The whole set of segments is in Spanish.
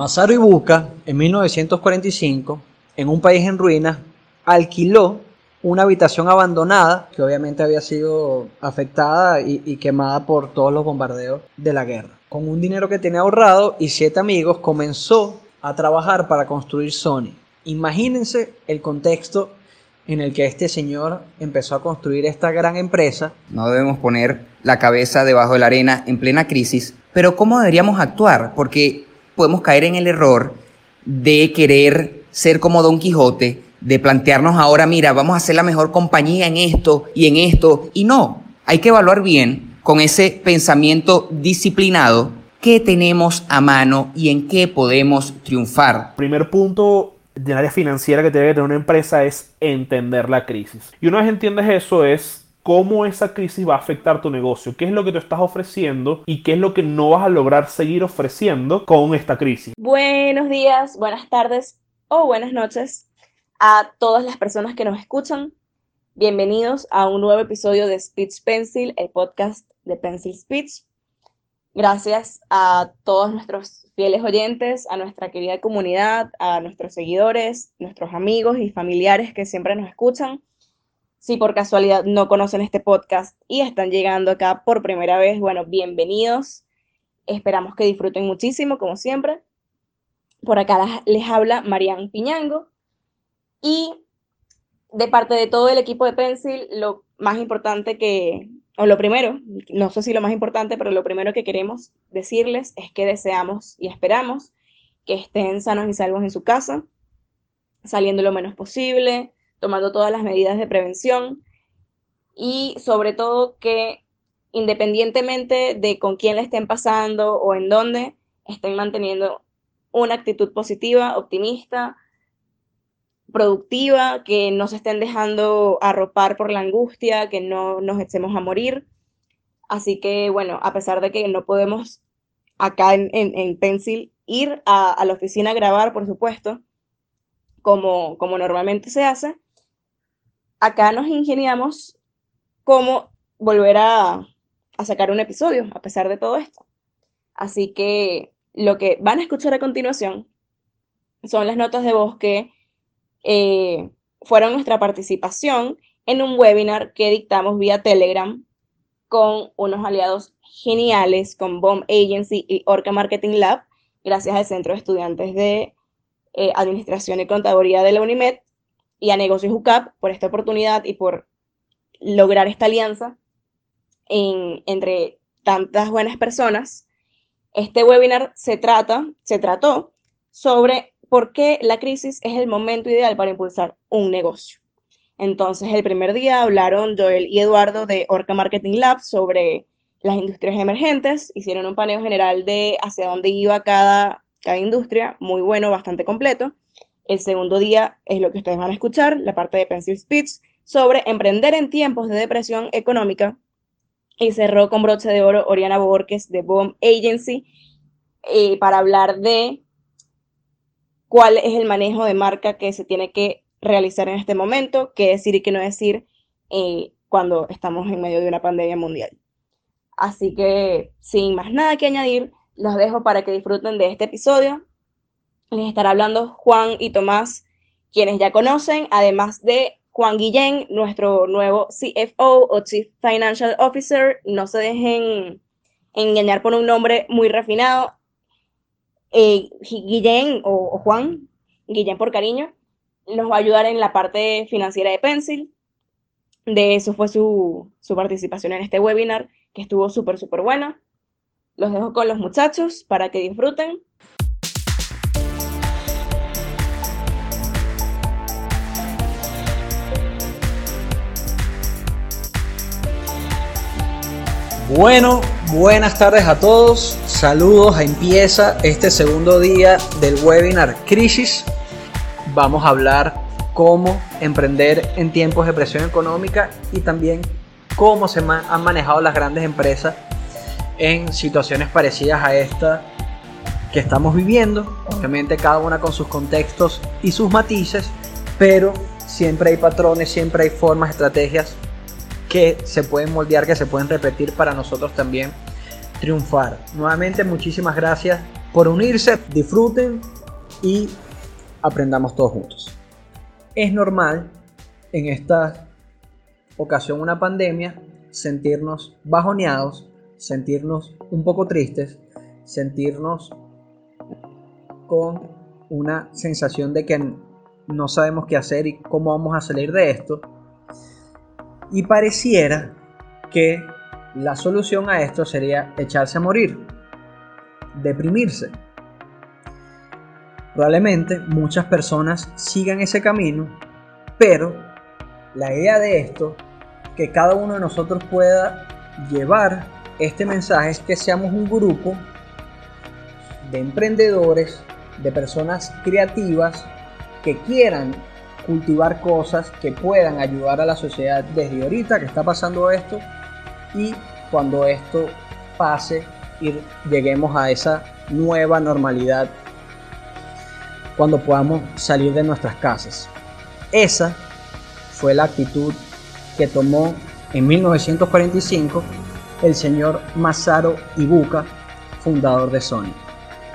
Masaru Ibuka, en 1945, en un país en ruinas, alquiló una habitación abandonada que obviamente había sido afectada y, quemada por todos los bombardeos de la guerra. Con un dinero que tenía ahorrado y siete amigos comenzó a trabajar para construir Sony. Imagínense el contexto en el que este señor empezó a construir esta gran empresa. No debemos poner la cabeza debajo de la arena en plena crisis, pero ¿cómo deberíamos actuar? Porque podemos caer en el error de querer ser como Don Quijote de plantearnos ahora, mira, vamos a ser la mejor compañía en esto y en esto. Y no, hay que evaluar bien con ese pensamiento disciplinado qué tenemos a mano y en qué podemos triunfar. Primer punto del área financiera que tiene que tener una empresa es entender la crisis. Y una vez entiendes eso es cómo esa crisis va a afectar tu negocio, qué es lo que te estás ofreciendo y qué es lo que no vas a lograr seguir ofreciendo con esta crisis. Buenos días, buenas tardes o buenas noches a todas las personas que nos escuchan. Bienvenidos a un nuevo episodio de Speech Pencil, el podcast de Pencil Speech. Gracias a todos nuestros fieles oyentes, a nuestra querida comunidad, a nuestros seguidores, nuestros amigos y familiares que siempre nos escuchan. Si por casualidad no conocen este podcast y están llegando acá por primera vez, bueno, bienvenidos. Esperamos que disfruten muchísimo, como siempre. Por acá les habla Marian Piñango y de parte de todo el equipo de Pencil, lo más importante que, o lo primero, no sé si lo más importante, pero lo primero que queremos decirles es que deseamos y esperamos que estén sanos y salvos en su casa, saliendo lo menos posible, tomando todas las medidas de prevención y sobre todo que independientemente de con quién le estén pasando o en dónde, estén manteniendo una actitud positiva, optimista, productiva, que no se estén dejando arropar por la angustia, que no nos echemos a morir. Así que, bueno, a pesar de que no podemos acá en, en, Pencil ir a, la oficina a grabar, por supuesto, como, como normalmente se hace, acá nos ingeniamos cómo volver a, sacar un episodio, a pesar de todo esto. Así que lo que van a escuchar a continuación son las notas de voz que eh, fueron nuestra participación en un webinar que dictamos vía Telegram con unos aliados geniales, con Bomb Agency y Orca Marketing Lab, gracias al Centro de Estudiantes de eh, Administración y Contaduría de la UNIMED y a Negocios UCAP por esta oportunidad y por lograr esta alianza entre tantas buenas personas. Este webinar se trata, se trató sobre por qué la crisis es el momento ideal para impulsar un negocio. Entonces, el primer día hablaron Joel y Eduardo de Orca Marketing Lab sobre las industrias emergentes, hicieron un paneo general de hacia dónde iba cada, cada industria, muy bueno, bastante completo. El segundo día es lo que ustedes van a escuchar, la parte de Pencil Speech, sobre emprender en tiempos de depresión económica. Y cerró con broche de oro Oriana Borges de Bomb Agency eh, para hablar de cuál es el manejo de marca que se tiene que realizar en este momento, qué decir y qué no decir eh, cuando estamos en medio de una pandemia mundial. Así que, sin más nada que añadir, los dejo para que disfruten de este episodio. Les estará hablando Juan y Tomás, quienes ya conocen, además de Juan Guillén, nuestro nuevo CFO o Chief Financial Officer. No se dejen engañar por un nombre muy refinado eh, Guillén o, Juan, Guillén por cariño, nos va a ayudar en la parte financiera de Pencil. De eso fue su, su participación en este webinar, que estuvo súper, súper buena. Los dejo con los muchachos para que disfruten. Bueno, buenas tardes a todos. Saludos. Empieza este segundo día del webinar Crisis. Vamos a hablar cómo emprender en tiempos de presión económica y también cómo se han manejado las grandes empresas en situaciones parecidas a esta que estamos viviendo. Obviamente cada una con sus contextos y sus matices, pero siempre hay patrones, siempre hay formas, estrategias que se pueden moldear, que se pueden repetir para nosotros también triunfar. Nuevamente muchísimas gracias por unirse, disfruten y aprendamos todos juntos. Es normal en esta ocasión una pandemia sentirnos bajoneados, sentirnos un poco tristes, sentirnos con una sensación de que no sabemos qué hacer y cómo vamos a salir de esto. Y pareciera que la solución a esto sería echarse a morir, deprimirse. Probablemente muchas personas sigan ese camino, pero la idea de esto, que cada uno de nosotros pueda llevar este mensaje, es que seamos un grupo de emprendedores, de personas creativas que quieran cultivar cosas que puedan ayudar a la sociedad desde ahorita que está pasando esto y cuando esto pase y lleguemos a esa nueva normalidad cuando podamos salir de nuestras casas. Esa fue la actitud que tomó en 1945 el señor Masaru Ibuka, fundador de Sony.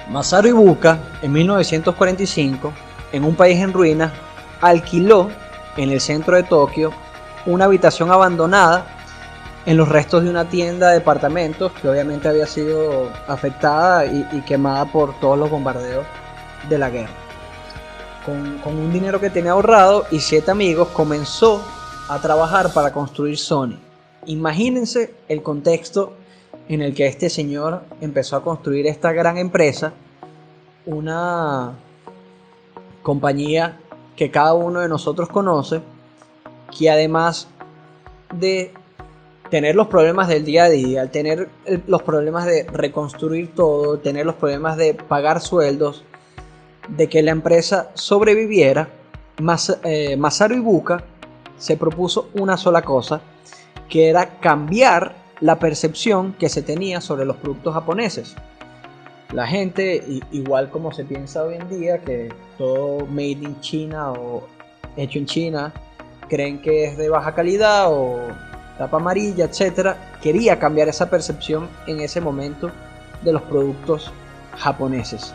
Masaru Ibuka, en 1945, en un país en ruinas, alquiló en el centro de Tokio una habitación abandonada en los restos de una tienda de departamentos que obviamente había sido afectada y, quemada por todos los bombardeos de la guerra. Con, con, un dinero que tenía ahorrado y siete amigos comenzó a trabajar para construir Sony. Imagínense el contexto en el que este señor empezó a construir esta gran empresa, una compañía que cada uno de nosotros conoce, que además de tener los problemas del día a día, tener los problemas de reconstruir todo, tener los problemas de pagar sueldos, de que la empresa sobreviviera, Mas, eh, Masaru Ibuka se propuso una sola cosa, que era cambiar la percepción que se tenía sobre los productos japoneses. La gente, igual como se piensa hoy en día, que todo made in China o hecho en China, creen que es de baja calidad o tapa amarilla, etc. Quería cambiar esa percepción en ese momento de los productos japoneses.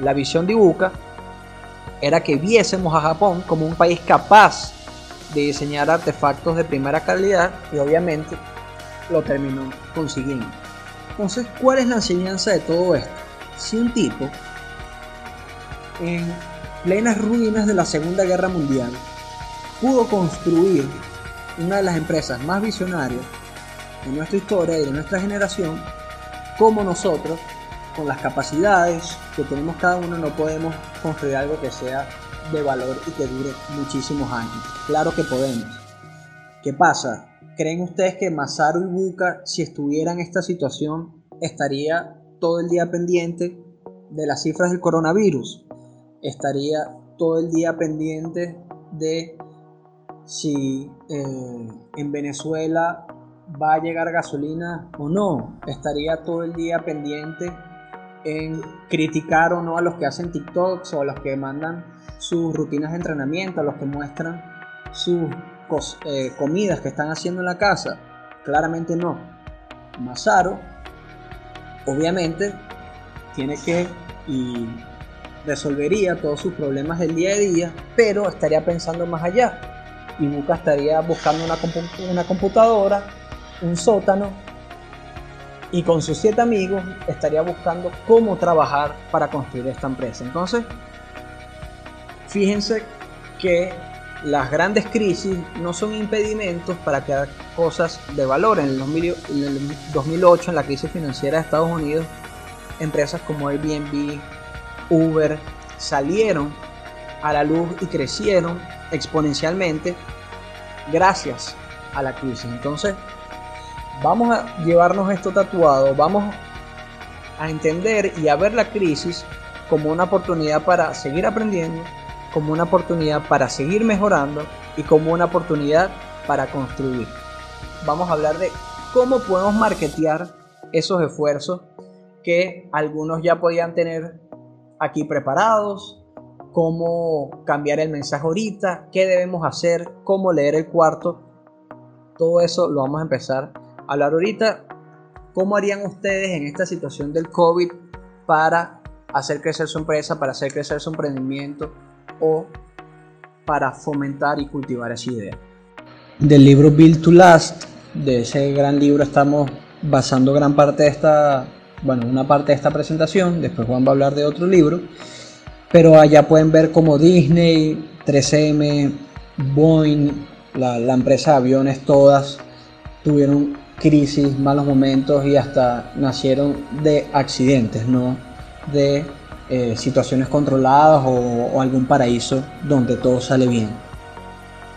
La visión de Ibuka era que viésemos a Japón como un país capaz de diseñar artefactos de primera calidad y obviamente lo terminó consiguiendo. Entonces, ¿cuál es la enseñanza de todo esto? Si un tipo en plenas ruinas de la Segunda Guerra Mundial pudo construir una de las empresas más visionarias de nuestra historia y de nuestra generación, como nosotros, con las capacidades que tenemos cada uno, no podemos construir algo que sea de valor y que dure muchísimos años. Claro que podemos. ¿Qué pasa? ¿Creen ustedes que Masaru Ibuka, si estuviera en esta situación, estaría todo el día pendiente de las cifras del coronavirus? ¿Estaría todo el día pendiente de si eh, en Venezuela va a llegar gasolina o no? ¿Estaría todo el día pendiente en criticar o no a los que hacen TikToks o a los que mandan sus rutinas de entrenamiento, a los que muestran sus eh, comidas que están haciendo en la casa? Claramente no. Masaro, obviamente, tiene que y resolvería todos sus problemas del día a día, pero estaría pensando más allá. Y Buca estaría buscando una, una computadora, un sótano, y con sus siete amigos estaría buscando cómo trabajar para construir esta empresa. Entonces, fíjense que las grandes crisis no son impedimentos para crear cosas de valor. En el, 2008, en la crisis financiera de Estados Unidos, empresas como Airbnb, Uber salieron a la luz y crecieron exponencialmente gracias a la crisis. Entonces, vamos a llevarnos esto tatuado, vamos a entender y a ver la crisis como una oportunidad para seguir aprendiendo, como una oportunidad para seguir mejorando y como una oportunidad para construir. Vamos a hablar de cómo podemos marketear esos esfuerzos que algunos ya podían tener aquí preparados, cómo cambiar el mensaje ahorita, qué debemos hacer, cómo leer el cuarto. Todo eso lo vamos a empezar hablar ahorita cómo harían ustedes en esta situación del COVID para hacer crecer su empresa, para hacer crecer su emprendimiento o para fomentar y cultivar esa idea. Del libro Build to Last, de ese gran libro estamos basando gran parte de esta, bueno, una parte de esta presentación, después Juan va a hablar de otro libro, pero allá pueden ver como Disney, 3M, Boeing, la, la empresa de aviones todas tuvieron crisis, malos momentos y hasta nacieron de accidentes, no de eh, situaciones controladas o, algún paraíso donde todo sale bien.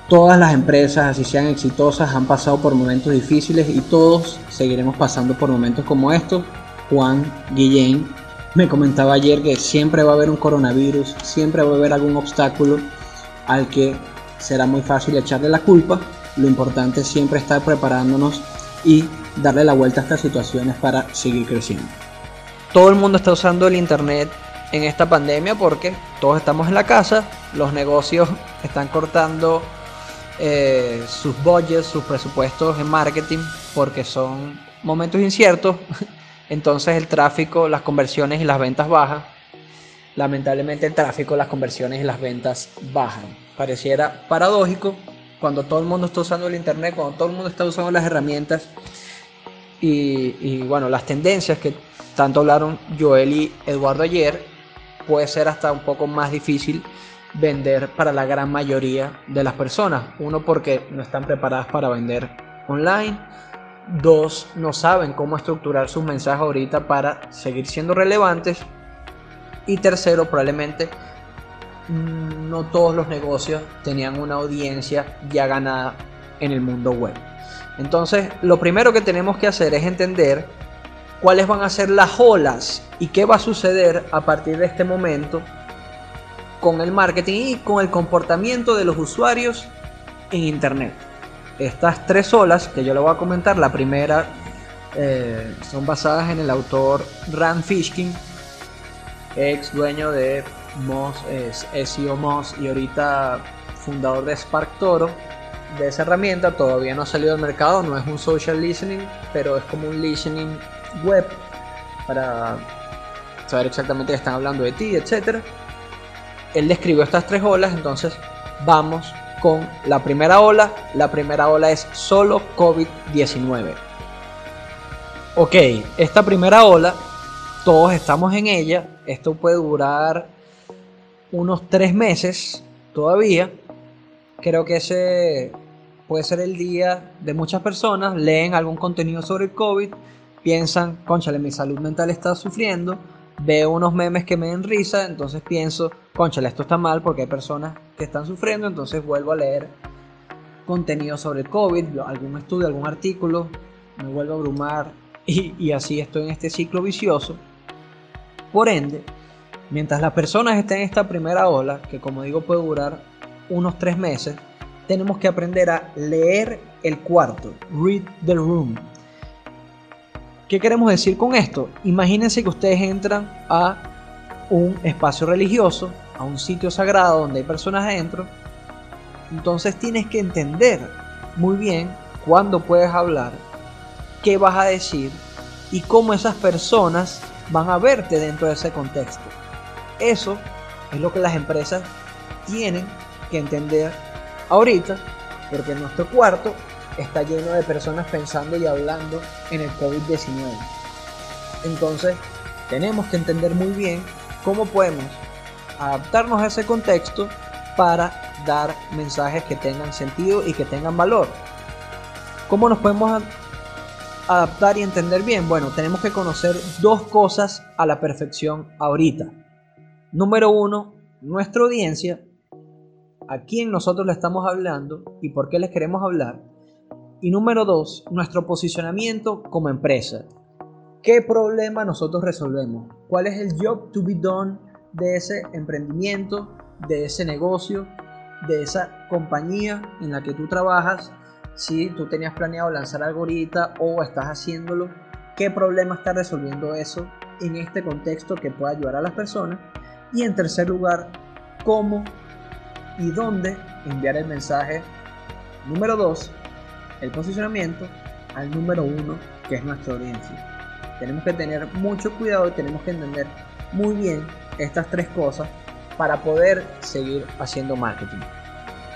Todas las empresas, así sean exitosas, han pasado por momentos difíciles y todos seguiremos pasando por momentos como estos. Juan Guillén me comentaba ayer que siempre va a haber un coronavirus, siempre va a haber algún obstáculo al que será muy fácil echarle la culpa. Lo importante es siempre estar preparándonos y darle la vuelta a estas situaciones para seguir creciendo. Todo el mundo está usando el Internet en esta pandemia porque todos estamos en la casa, los negocios están cortando eh, sus budgets, sus presupuestos en marketing porque son momentos inciertos, entonces el tráfico, las conversiones y las ventas bajan. Lamentablemente el tráfico, las conversiones y las ventas bajan. Pareciera paradójico, cuando todo el mundo está usando el Internet, cuando todo el mundo está usando las herramientas y, bueno, las tendencias que tanto hablaron Joel y Eduardo ayer, puede ser hasta un poco más difícil vender para la gran mayoría de las personas. Uno, porque no están preparadas para vender online. Dos, no saben cómo estructurar sus mensajes ahorita para seguir siendo relevantes. Y tercero, probablemente Mm, no todos los negocios tenían una audiencia ya ganada en el mundo web. Entonces, lo primero que tenemos que hacer es entender cuáles van a ser las olas y qué va a suceder a partir de este momento con el marketing y con el comportamiento de los usuarios en Internet. Estas tres olas que yo le voy a comentar, la primera eh, son basadas en el autor Rand Fishkin, ex dueño de Moss es SEO Moss y ahorita fundador de Spark Toro. De esa herramienta todavía no ha salido al mercado, no es un social listening, pero es como un listening web para saber exactamente qué están hablando de ti, etc. Él describió estas tres olas, entonces vamos con la primera ola. La primera ola es solo COVID-19. Ok, esta primera ola, todos estamos en ella. Esto puede durar unos tres meses todavía. Creo que ese puede ser el día de muchas personas. Leen algún contenido sobre el COVID, piensan, conchale, mi salud mental está sufriendo. Veo unos memes que me den risa, entonces pienso, conchale, esto está mal porque hay personas que están sufriendo, entonces vuelvo a leer contenido sobre el COVID, algún estudio, algún artículo, me vuelvo a abrumar y, así estoy en este ciclo vicioso. Por ende, Mientras las personas estén en esta primera ola, que como digo puede durar unos tres meses, tenemos que aprender a leer el cuarto, read the room. ¿Qué queremos decir con esto? Imagínense que ustedes entran a un espacio religioso, a un sitio sagrado donde hay personas adentro. Entonces tienes que entender muy bien cuándo puedes hablar, qué vas a decir y cómo esas personas van a verte dentro de ese contexto. Eso es lo que las empresas tienen que entender ahorita, porque nuestro cuarto está lleno de personas pensando y hablando en el COVID-19. Entonces, tenemos que entender muy bien cómo podemos adaptarnos a ese contexto para dar mensajes que tengan sentido y que tengan valor. ¿Cómo nos podemos adaptar y entender bien? Bueno, tenemos que conocer dos cosas a la perfección ahorita. Número uno, nuestra audiencia, a quién nosotros le estamos hablando y por qué les queremos hablar. Y número dos, nuestro posicionamiento como empresa. ¿Qué problema nosotros resolvemos? ¿Cuál es el job to be done de ese emprendimiento, de ese negocio, de esa compañía en la que tú trabajas? Si tú tenías planeado lanzar algo ahorita o estás haciéndolo, ¿qué problema está resolviendo eso en este contexto que pueda ayudar a las personas? Y en tercer lugar, cómo y dónde enviar el mensaje. Número 2, el posicionamiento al número 1, que es nuestra audiencia. Tenemos que tener mucho cuidado y tenemos que entender muy bien estas tres cosas para poder seguir haciendo marketing.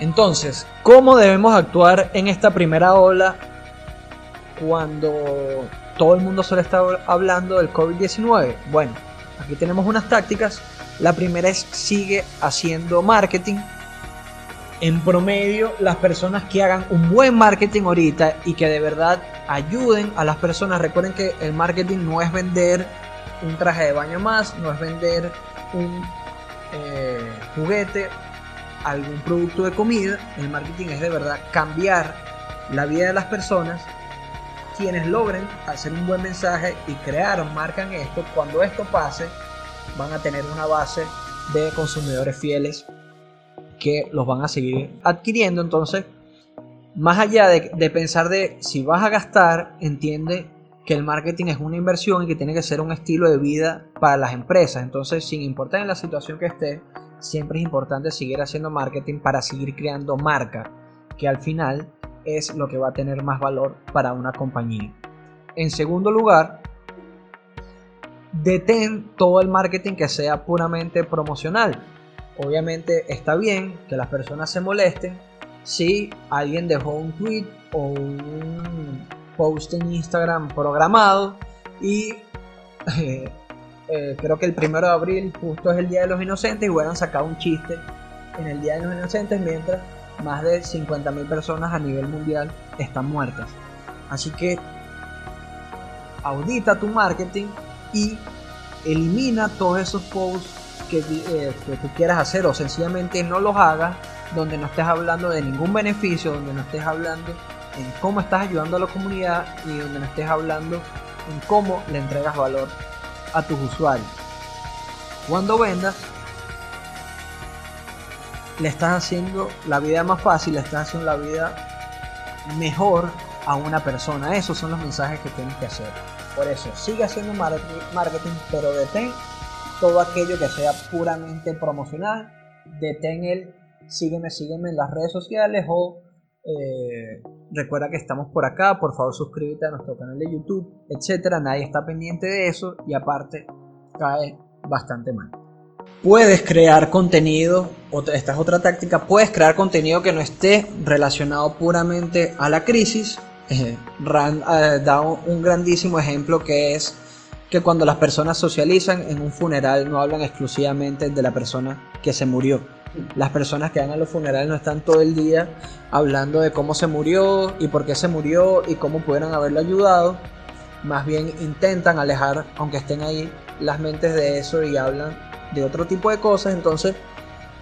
Entonces, ¿cómo debemos actuar en esta primera ola cuando todo el mundo solo está hablando del COVID-19? Bueno, aquí tenemos unas tácticas. La primera es sigue haciendo marketing. En promedio, las personas que hagan un buen marketing ahorita y que de verdad ayuden a las personas, recuerden que el marketing no es vender un traje de baño más, no es vender un eh, juguete, algún producto de comida. El marketing es de verdad cambiar la vida de las personas. Quienes logren hacer un buen mensaje y crear marcan esto, cuando esto pase, van a tener una base de consumidores fieles que los van a seguir adquiriendo. Entonces, más allá de, pensar de si vas a gastar, entiende que el marketing es una inversión y que tiene que ser un estilo de vida para las empresas. Entonces, sin importar en la situación que esté, siempre es importante seguir haciendo marketing para seguir creando marca, que al final es lo que va a tener más valor para una compañía. En segundo lugar, detén todo el marketing que sea puramente promocional. Obviamente está bien que las personas se molesten si alguien dejó un tweet o un post en Instagram programado y eh, eh, creo que el primero de abril justo es el Día de los Inocentes y hubieran sacado un chiste en el Día de los Inocentes mientras más de 50.000 personas a nivel mundial están muertas. Así que audita tu marketing y elimina todos esos posts que, eh, quieras hacer o sencillamente no los hagas donde no estés hablando de ningún beneficio, donde no estés hablando en cómo estás ayudando a la comunidad y donde no estés hablando en cómo le entregas valor a tus usuarios. Cuando vendas, le estás haciendo la vida más fácil, le estás haciendo la vida mejor a una persona. Esos son los mensajes que tienes que hacer. Por eso, sigue haciendo marketing, pero detén todo aquello que sea puramente promocional. Detén el sígueme, sígueme en las redes sociales o eh, recuerda que estamos por acá, por favor suscríbete a nuestro canal de YouTube, etcétera. Nadie está pendiente de eso y aparte cae bastante mal. Puedes crear contenido, esta es otra táctica, puedes crear contenido que no esté relacionado puramente a la crisis. Eh, Rand eh, da un grandísimo ejemplo que es que cuando las personas socializan en un funeral no hablan exclusivamente de la persona que se murió, las personas que van a los funerales no están todo el día hablando de cómo se murió y por qué se murió y cómo pudieran haberlo ayudado. Más bien intentan alejar, aunque estén ahí, las mentes de eso y hablan de otro tipo de cosas. Entonces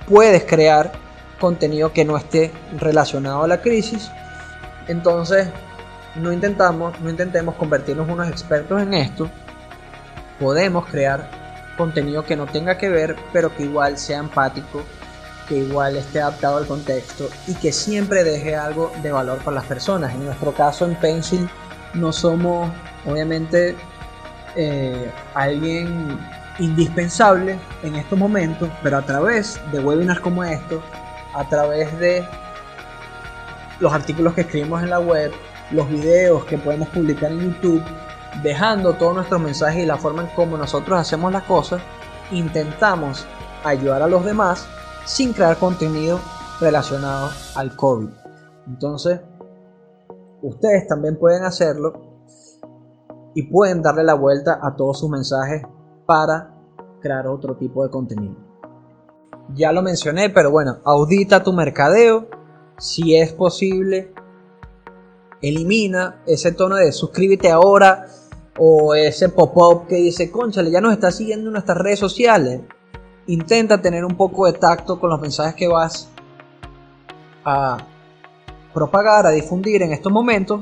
puedes crear contenido que no esté relacionado a la crisis. Entonces no intentamos, no intentemos convertirnos unos expertos en esto. Podemos crear contenido que no tenga que ver, pero que igual sea empático que igual esté adaptado al contexto y que siempre deje algo de valor para las personas. En nuestro caso en Pencil no somos obviamente eh, alguien indispensable en estos momentos, pero a través de webinars como estos, a través de los artículos que escribimos en la web, los videos que podemos publicar en YouTube, dejando todos nuestros mensajes y la forma en cómo nosotros hacemos las cosas, intentamos ayudar a los demás sin crear contenido relacionado al COVID. Entonces, ustedes también pueden hacerlo y pueden darle la vuelta a todos sus mensajes para crear otro tipo de contenido. Ya lo mencioné, pero bueno, audita tu mercadeo. Si es posible, elimina ese tono de suscríbete ahora o ese pop-up que dice, conchale, ya nos está siguiendo en nuestras redes sociales intenta tener un poco de tacto con los mensajes que vas a propagar, a difundir en estos momentos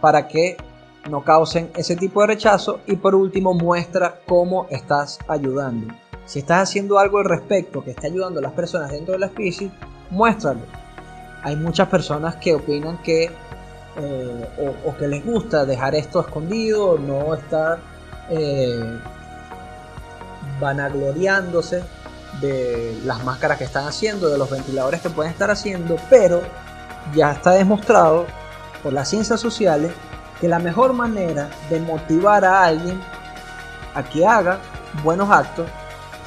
para que no causen ese tipo de rechazo y por último muestra cómo estás ayudando. Si estás haciendo algo al respecto que está ayudando a las personas dentro de la crisis, muéstralo. Hay muchas personas que opinan que eh, o, que les gusta dejar esto escondido, no estar eh, vanagloriándose de las máscaras que están haciendo, de los ventiladores que pueden estar haciendo, pero ya está demostrado por las ciencias sociales que la mejor manera de motivar a alguien a que haga buenos actos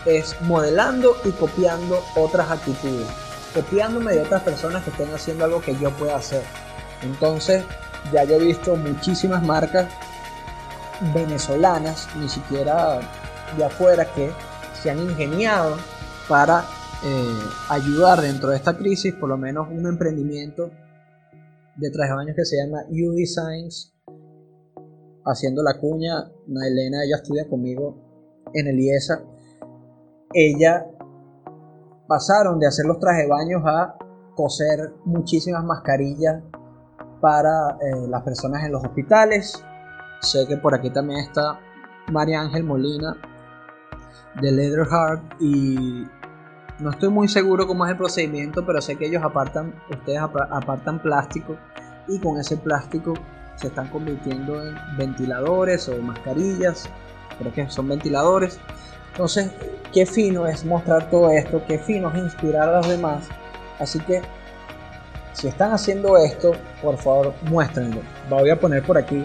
es modelando y copiando otras actitudes, copiándome de otras personas que estén haciendo algo que yo pueda hacer. Entonces, ya yo he visto muchísimas marcas venezolanas, ni siquiera de afuera, que se han ingeniado para eh, ayudar dentro de esta crisis, por lo menos un emprendimiento de traje baños que se llama U Designs, haciendo la cuña. Nailena, ella estudia conmigo en el IESA. Ella pasaron de hacer los trajes de baños a coser muchísimas mascarillas para eh, las personas en los hospitales. Sé que por aquí también está María Ángel Molina de Leatherheart y no estoy muy seguro cómo es el procedimiento, pero sé que ellos apartan, ustedes apartan plástico y con ese plástico se están convirtiendo en ventiladores o mascarillas, creo que son ventiladores. Entonces, qué fino es mostrar todo esto, qué fino es inspirar a los demás. Así que, si están haciendo esto, por favor, muéstrenlo. Voy a poner por aquí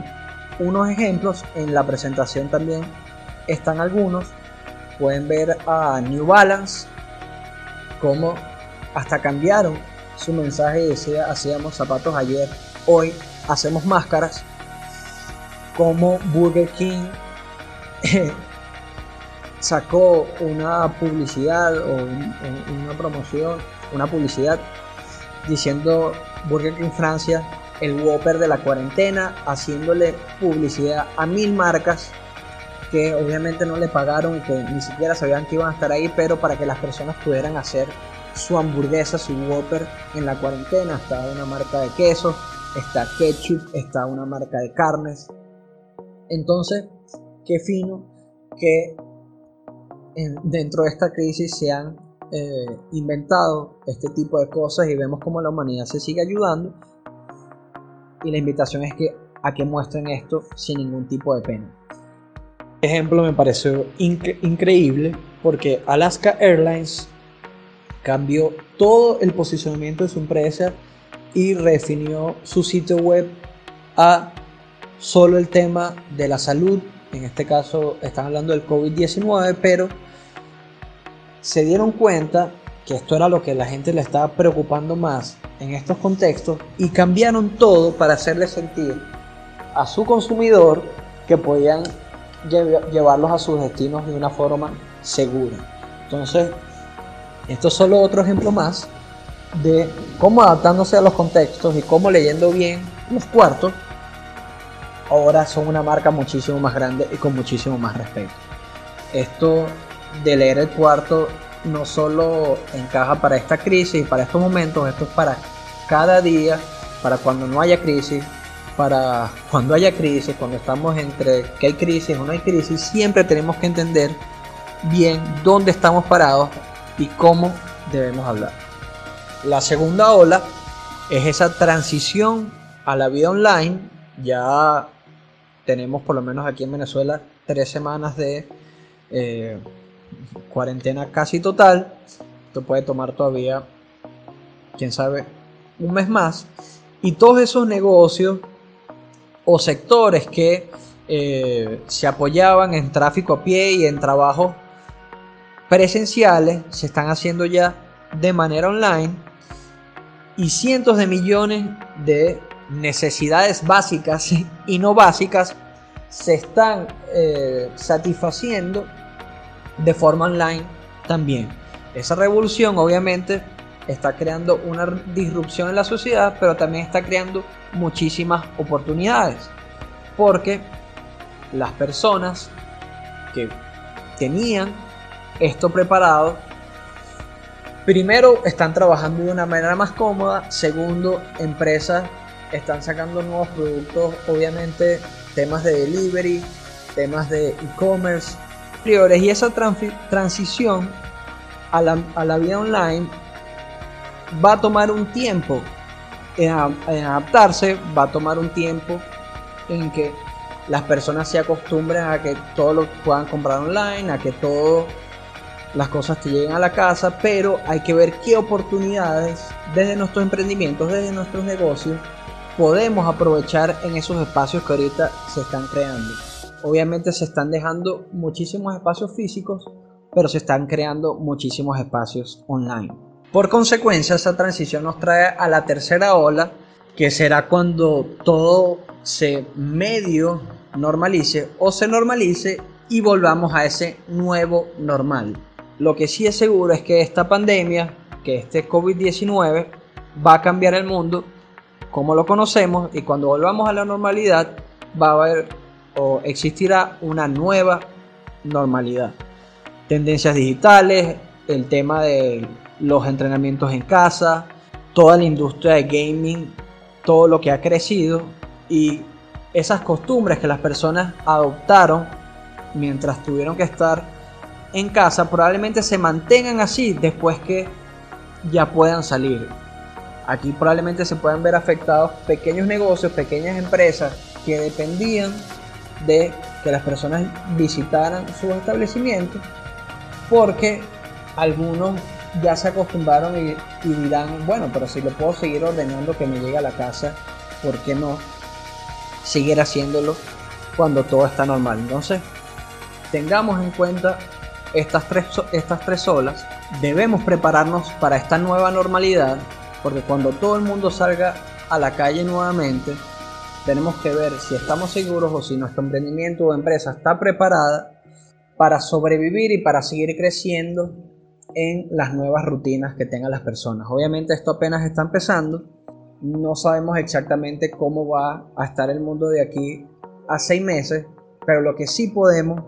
unos ejemplos. En la presentación también están algunos. Pueden ver a New Balance, como hasta cambiaron su mensaje y decía hacíamos zapatos ayer, hoy hacemos máscaras, como Burger King sacó una publicidad o una promoción, una publicidad diciendo Burger King Francia, el Whopper de la cuarentena, haciéndole publicidad a mil marcas que obviamente no le pagaron y que ni siquiera sabían que iban a estar ahí, pero para que las personas pudieran hacer su hamburguesa, su Whopper en la cuarentena. Está una marca de queso, está ketchup, está una marca de carnes. Entonces, qué fino que dentro de esta crisis se han eh, inventado este tipo de cosas y vemos cómo la humanidad se sigue ayudando. Y la invitación es que a que muestren esto sin ningún tipo de pena. Ejemplo me pareció increíble porque Alaska Airlines cambió todo el posicionamiento de su empresa y redefinió su sitio web a solo el tema de la salud. En este caso están hablando del COVID-19, pero se dieron cuenta que esto era lo que la gente le estaba preocupando más en estos contextos y cambiaron todo para hacerle sentir a su consumidor que podían llevarlos a sus destinos de una forma segura. Entonces, esto es solo otro ejemplo más de cómo adaptándose a los contextos y cómo leyendo bien los cuartos, ahora son una marca muchísimo más grande y con muchísimo más respeto. Esto de leer el cuarto no solo encaja para esta crisis para estos momentos, esto es para cada día, para cuando no haya crisis, para cuando haya crisis, cuando estamos entre que hay crisis o no hay crisis, siempre tenemos que entender bien dónde estamos parados y cómo debemos hablar. La segunda ola es esa transición a la vida online. Ya tenemos por lo menos aquí en Venezuela tres semanas de eh, cuarentena casi total. Esto puede tomar todavía, quién sabe, un mes más. Y todos esos negocios o sectores que eh, se apoyaban en tráfico a pie y en trabajos presenciales se están haciendo ya de manera online y cientos de millones de necesidades básicas y no básicas se están eh, satisfaciendo de forma online también. Esa revolución obviamente está creando una disrupción en la sociedad, pero también está creando muchísimas oportunidades. Porque las personas que tenían esto preparado, primero están trabajando de una manera más cómoda, segundo, empresas están sacando nuevos productos, obviamente temas de delivery, temas de e-commerce, y esa transición a la, a la vida online va a tomar un tiempo en, adaptarse, va a tomar un tiempo en que las personas se acostumbren a que todo lo puedan comprar online, a que todas las cosas te lleguen a la casa, pero hay que ver qué oportunidades desde nuestros emprendimientos, desde nuestros negocios, podemos aprovechar en esos espacios que ahorita se están creando. Obviamente se están dejando muchísimos espacios físicos, pero se están creando muchísimos espacios online. Por consecuencia, esa transición nos trae a la tercera ola, que será cuando todo se medio normalice o se normalice y volvamos a ese nuevo normal. Lo que sí es seguro es que esta pandemia, que este COVID-19, va a cambiar el mundo como lo conocemos y cuando volvamos a la normalidad va a haber o existirá una nueva normalidad. Tendencias digitales, el tema de los entrenamientos en casa, toda la industria de gaming, todo lo que ha crecido y esas costumbres que las personas adoptaron mientras tuvieron que estar en casa probablemente se mantengan así después que ya puedan salir. Aquí probablemente se puedan ver afectados pequeños negocios, pequeñas empresas que dependían de que las personas visitaran sus establecimientos porque algunos ya se acostumbraron y, dirán, bueno, pero si lo puedo seguir ordenando que me llegue a la casa, ¿por qué no seguir haciéndolo cuando todo está normal? Entonces, tengamos en cuenta estas tres, estas tres olas, debemos prepararnos para esta nueva normalidad, porque cuando todo el mundo salga a la calle nuevamente, tenemos que ver si estamos seguros o si nuestro emprendimiento o empresa está preparada para sobrevivir y para seguir creciendo en las nuevas rutinas que tengan las personas. Obviamente esto apenas está empezando, no sabemos exactamente cómo va a estar el mundo de aquí a seis meses, pero lo que sí podemos,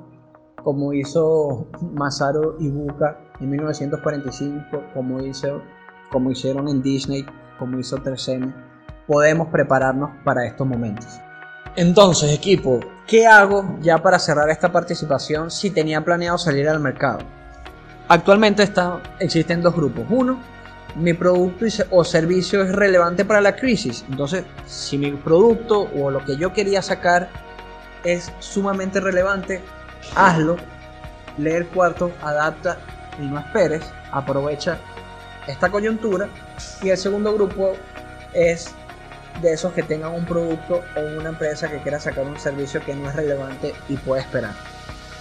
como hizo Masaru Ibuka en 1945, como, hizo, como hicieron en Disney, como hizo 3M, podemos prepararnos para estos momentos. Entonces, equipo, ¿qué hago ya para cerrar esta participación si tenía planeado salir al mercado? Actualmente está, existen dos grupos. Uno, mi producto o servicio es relevante para la crisis. Entonces, si mi producto o lo que yo quería sacar es sumamente relevante, hazlo. Lee el cuarto, adapta y no esperes. Aprovecha esta coyuntura. Y el segundo grupo es de esos que tengan un producto o una empresa que quiera sacar un servicio que no es relevante y puede esperar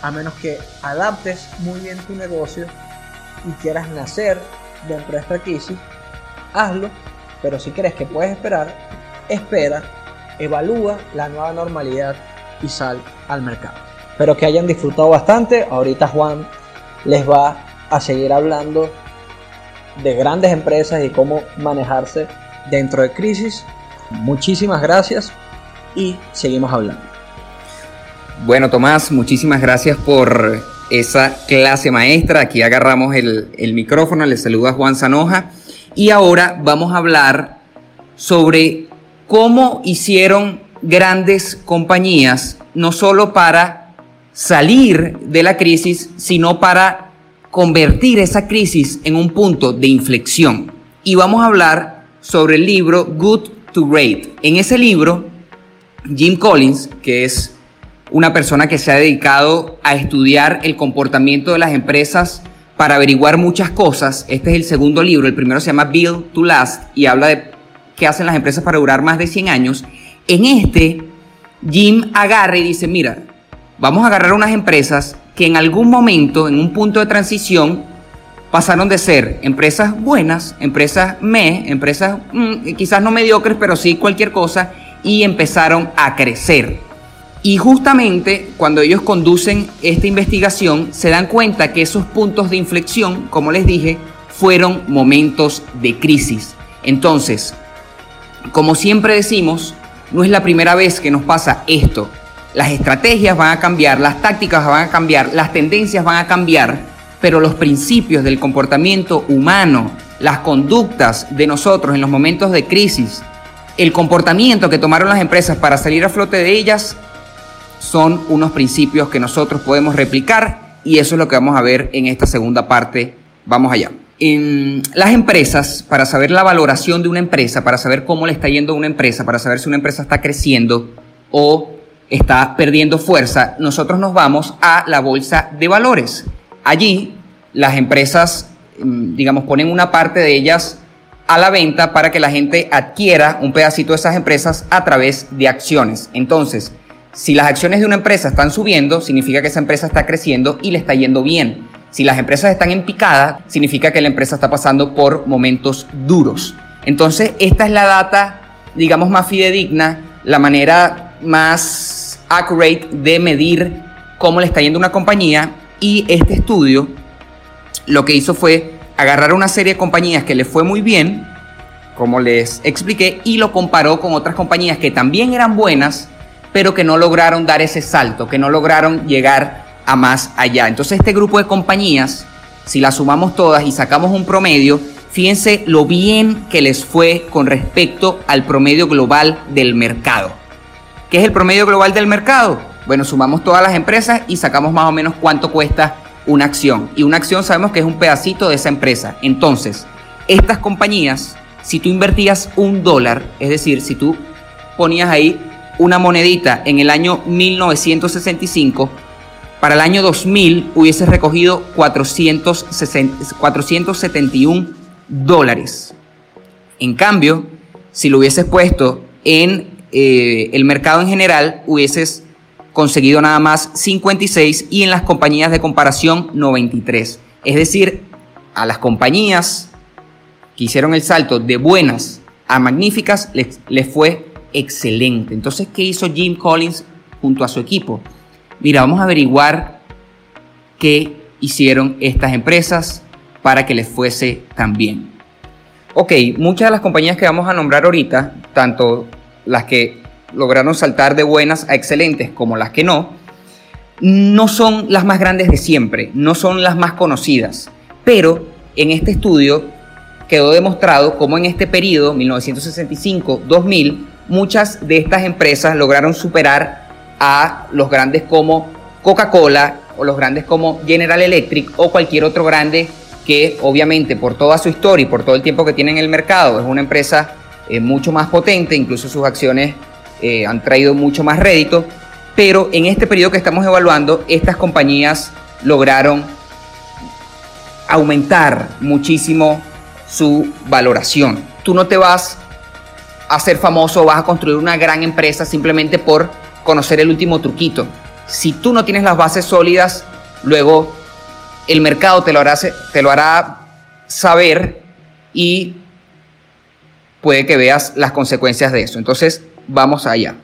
a menos que adaptes muy bien tu negocio y quieras nacer dentro de esta crisis, hazlo, pero si crees que puedes esperar, espera, evalúa la nueva normalidad y sal al mercado. Espero que hayan disfrutado bastante. Ahorita Juan les va a seguir hablando de grandes empresas y cómo manejarse dentro de crisis. Muchísimas gracias y seguimos hablando. Bueno, Tomás, muchísimas gracias por esa clase maestra. Aquí agarramos el, micrófono, le saluda Juan Zanoja. Y ahora vamos a hablar sobre cómo hicieron grandes compañías, no solo para salir de la crisis, sino para convertir esa crisis en un punto de inflexión. Y vamos a hablar sobre el libro Good to Great. En ese libro, Jim Collins, que es una persona que se ha dedicado a estudiar el comportamiento de las empresas para averiguar muchas cosas. Este es el segundo libro, el primero se llama Build to Last y habla de qué hacen las empresas para durar más de 100 años. En este, Jim agarra y dice, mira, vamos a agarrar unas empresas que en algún momento, en un punto de transición, pasaron de ser empresas buenas, empresas me, empresas mm, quizás no mediocres, pero sí cualquier cosa, y empezaron a crecer. Y justamente cuando ellos conducen esta investigación se dan cuenta que esos puntos de inflexión, como les dije, fueron momentos de crisis. Entonces, como siempre decimos, no es la primera vez que nos pasa esto. Las estrategias van a cambiar, las tácticas van a cambiar, las tendencias van a cambiar, pero los principios del comportamiento humano, las conductas de nosotros en los momentos de crisis, el comportamiento que tomaron las empresas para salir a flote de ellas son unos principios que nosotros podemos replicar y eso es lo que vamos a ver en esta segunda parte. Vamos allá. En las empresas, para saber la valoración de una empresa, para saber cómo le está yendo a una empresa, para saber si una empresa está creciendo o está perdiendo fuerza, nosotros nos vamos a la bolsa de valores. Allí las empresas, mm, digamos, ponen una parte de ellas a la venta para que la gente adquiera un pedacito de esas empresas a través de acciones. Entonces, Si las acciones de una empresa están subiendo, significa que esa empresa está creciendo y le está yendo bien. Si las empresas están en picada, significa que la empresa está pasando por momentos duros. Entonces, esta es la data, digamos, más fidedigna, la manera más accurate de medir cómo le está yendo una compañía. Y este estudio lo que hizo fue agarrar una serie de compañías que le fue muy bien, como les expliqué, y lo comparó con otras compañías que también eran buenas, pero que no lograron dar ese salto, que no lograron llegar a más allá. Entonces este grupo de compañías, si las sumamos todas y sacamos un promedio, fíjense lo bien que les fue con respecto al promedio global del mercado. ¿Qué es el promedio global del mercado? Bueno, sumamos todas las empresas y sacamos más o menos cuánto cuesta una acción. Y una acción sabemos que es un pedacito de esa empresa. Entonces, estas compañías, si tú invertías un dólar, es decir, si tú ponías ahí una monedita en el año 1965, para el año 2000 hubieses recogido 471 dólares. En cambio, si lo hubieses puesto en eh, el mercado en general, hubieses conseguido nada más 56 y en las compañías de comparación 93. Es decir, a las compañías que hicieron el salto de buenas a magníficas les, les fue excelente. Entonces, ¿qué hizo Jim Collins junto a su equipo? Mira, vamos a averiguar qué hicieron estas empresas para que les fuese tan bien. Ok, muchas de las compañías que vamos a nombrar ahorita, tanto las que lograron saltar de buenas a excelentes como las que no, no son las más grandes de siempre, no son las más conocidas, pero en este estudio quedó demostrado cómo en este periodo, 1965-2000, muchas de estas empresas lograron superar a los grandes como Coca-Cola o los grandes como General Electric o cualquier otro grande que obviamente por toda su historia y por todo el tiempo que tiene en el mercado es una empresa eh, mucho más potente, incluso sus acciones eh, han traído mucho más rédito, pero en este periodo que estamos evaluando, estas compañías lograron aumentar muchísimo su valoración. Tú no te vas a ser famoso, vas a construir una gran empresa simplemente por conocer el último truquito. Si tú no tienes las bases sólidas, luego el mercado te lo hará, te lo hará saber y puede que veas las consecuencias de eso. Entonces, vamos allá.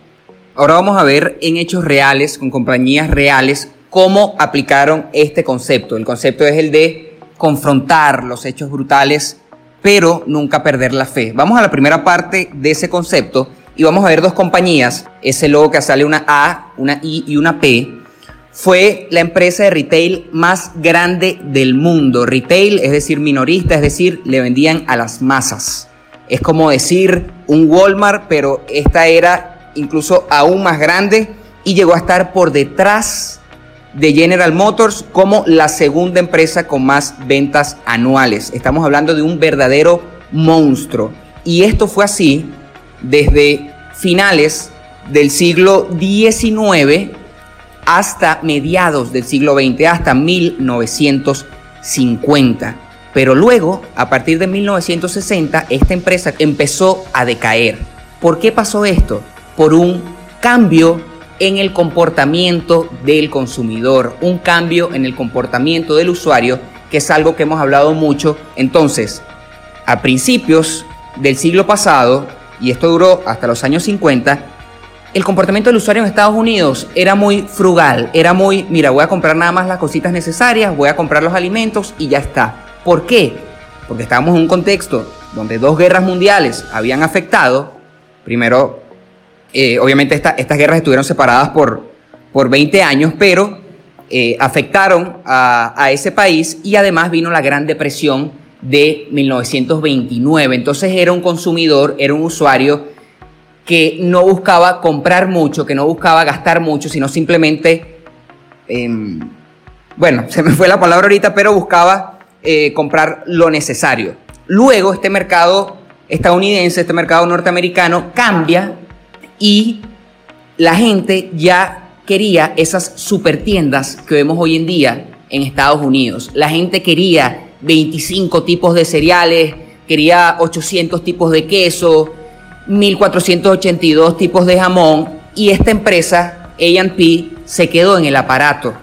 Ahora vamos a ver en hechos reales, con compañías reales, cómo aplicaron este concepto. El concepto es el de confrontar los hechos brutales pero nunca perder la fe. Vamos a la primera parte de ese concepto y vamos a ver dos compañías. Ese logo que sale una A, una I y una P. Fue la empresa de retail más grande del mundo. Retail, es decir, minorista, es decir, le vendían a las masas. Es como decir un Walmart, pero esta era incluso aún más grande y llegó a estar por detrás de General Motors como la segunda empresa con más ventas anuales. Estamos hablando de un verdadero monstruo. Y esto fue así desde finales del siglo XIX hasta mediados del siglo XX, hasta 1950. Pero luego, a partir de 1960, esta empresa empezó a decaer. ¿Por qué pasó esto? Por un cambio en el comportamiento del consumidor, un cambio en el comportamiento del usuario, que es algo que hemos hablado mucho. Entonces, a principios del siglo pasado, y esto duró hasta los años 50, el comportamiento del usuario en Estados Unidos era muy frugal, era muy, mira, voy a comprar nada más las cositas necesarias, voy a comprar los alimentos y ya está. ¿Por qué? Porque estábamos en un contexto donde dos guerras mundiales habían afectado, primero eh, obviamente estas guerras estuvieron separadas por, por 20 años, pero eh, afectaron a, a, ese país y además vino la Gran Depresión de 1929. Entonces era un consumidor, era un usuario que no buscaba comprar mucho, que no buscaba gastar mucho, sino simplemente, em, bueno, se me fue la palabra ahorita, pero buscaba eh, comprar lo necesario. Luego este mercado estadounidense, este mercado norteamericano cambia y la gente ya quería esas super tiendas que vemos hoy en día en Estados Unidos. La gente quería 25 tipos de cereales, quería 800 tipos de queso, 1482 tipos de jamón y esta empresa A&P se quedó en el aparato.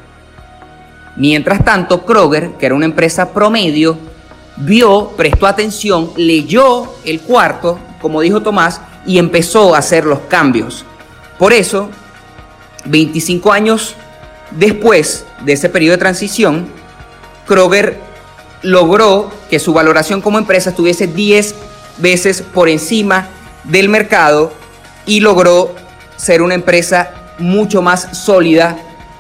Mientras tanto, Kroger, que era una empresa promedio, vio, prestó atención, leyó el cuarto, como dijo Tomás, y empezó a hacer los cambios. Por eso, 25 años después de ese periodo de transición, Kroger logró que su valoración como empresa estuviese 10 veces por encima del mercado y logró ser una empresa mucho más sólida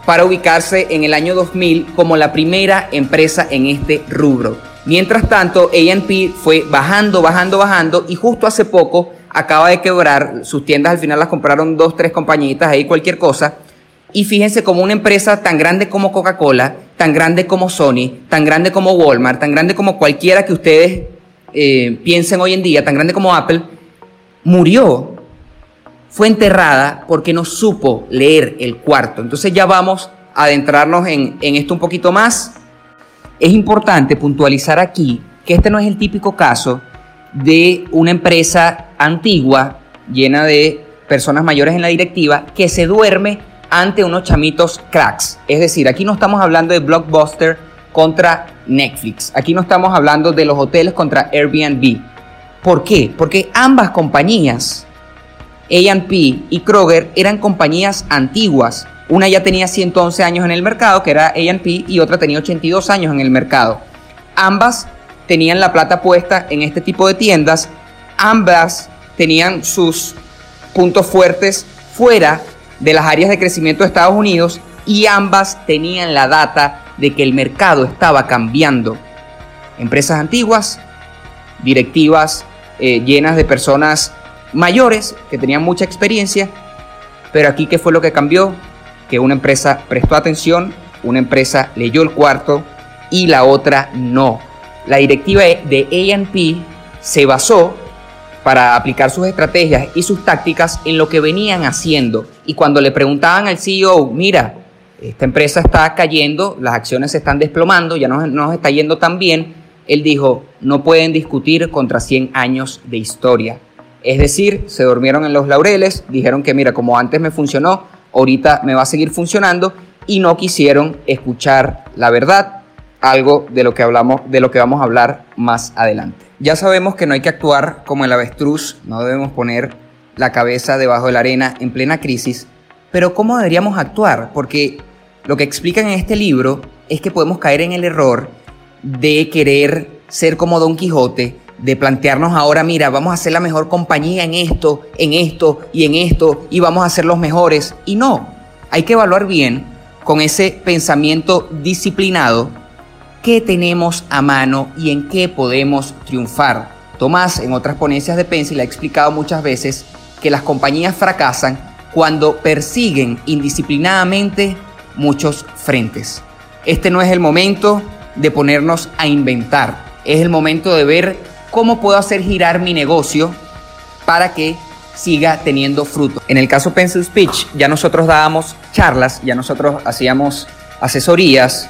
para ubicarse en el año 2000 como la primera empresa en este rubro. Mientras tanto, ANP fue bajando, bajando, bajando y justo hace poco acaba de quebrar, sus tiendas al final las compraron dos, tres compañitas, ahí cualquier cosa. Y fíjense como una empresa tan grande como Coca-Cola, tan grande como Sony, tan grande como Walmart, tan grande como cualquiera que ustedes eh, piensen hoy en día, tan grande como Apple, murió fue enterrada porque no supo leer el cuarto. Entonces ya vamos a adentrarnos en, en esto un poquito más. Es importante puntualizar aquí que este no es el típico caso de una empresa antigua llena de personas mayores en la directiva que se duerme ante unos chamitos cracks. Es decir, aquí no estamos hablando de Blockbuster contra Netflix. Aquí no estamos hablando de los hoteles contra Airbnb. ¿Por qué? Porque ambas compañías AP y Kroger eran compañías antiguas. Una ya tenía 111 años en el mercado, que era AP, y otra tenía 82 años en el mercado. Ambas tenían la plata puesta en este tipo de tiendas. Ambas tenían sus puntos fuertes fuera de las áreas de crecimiento de Estados Unidos y ambas tenían la data de que el mercado estaba cambiando. Empresas antiguas, directivas eh, llenas de personas mayores que tenían mucha experiencia, pero aquí qué fue lo que cambió? Que una empresa prestó atención, una empresa leyó el cuarto y la otra no. La directiva de ANP se basó para aplicar sus estrategias y sus tácticas en lo que venían haciendo. Y cuando le preguntaban al CEO, mira, esta empresa está cayendo, las acciones se están desplomando, ya no, no nos está yendo tan bien, él dijo, no pueden discutir contra 100 años de historia. Es decir, se durmieron en los laureles, dijeron que mira, como antes me funcionó, ahorita me va a seguir funcionando y no quisieron escuchar la verdad, algo de lo que hablamos, de lo que vamos a hablar más adelante. Ya sabemos que no hay que actuar como el avestruz, no debemos poner la cabeza debajo de la arena en plena crisis, pero ¿cómo deberíamos actuar? Porque lo que explican en este libro es que podemos caer en el error de querer ser como Don Quijote, de plantearnos ahora, mira, vamos a ser la mejor compañía en esto, en esto y en esto, y vamos a ser los mejores. Y no, hay que evaluar bien con ese pensamiento disciplinado qué tenemos a mano y en qué podemos triunfar. Tomás en otras ponencias de Pencil ha explicado muchas veces que las compañías fracasan cuando persiguen indisciplinadamente muchos frentes. Este no es el momento de ponernos a inventar, es el momento de ver cómo puedo hacer girar mi negocio para que siga teniendo fruto. En el caso Pencil Speech, ya nosotros dábamos charlas, ya nosotros hacíamos asesorías,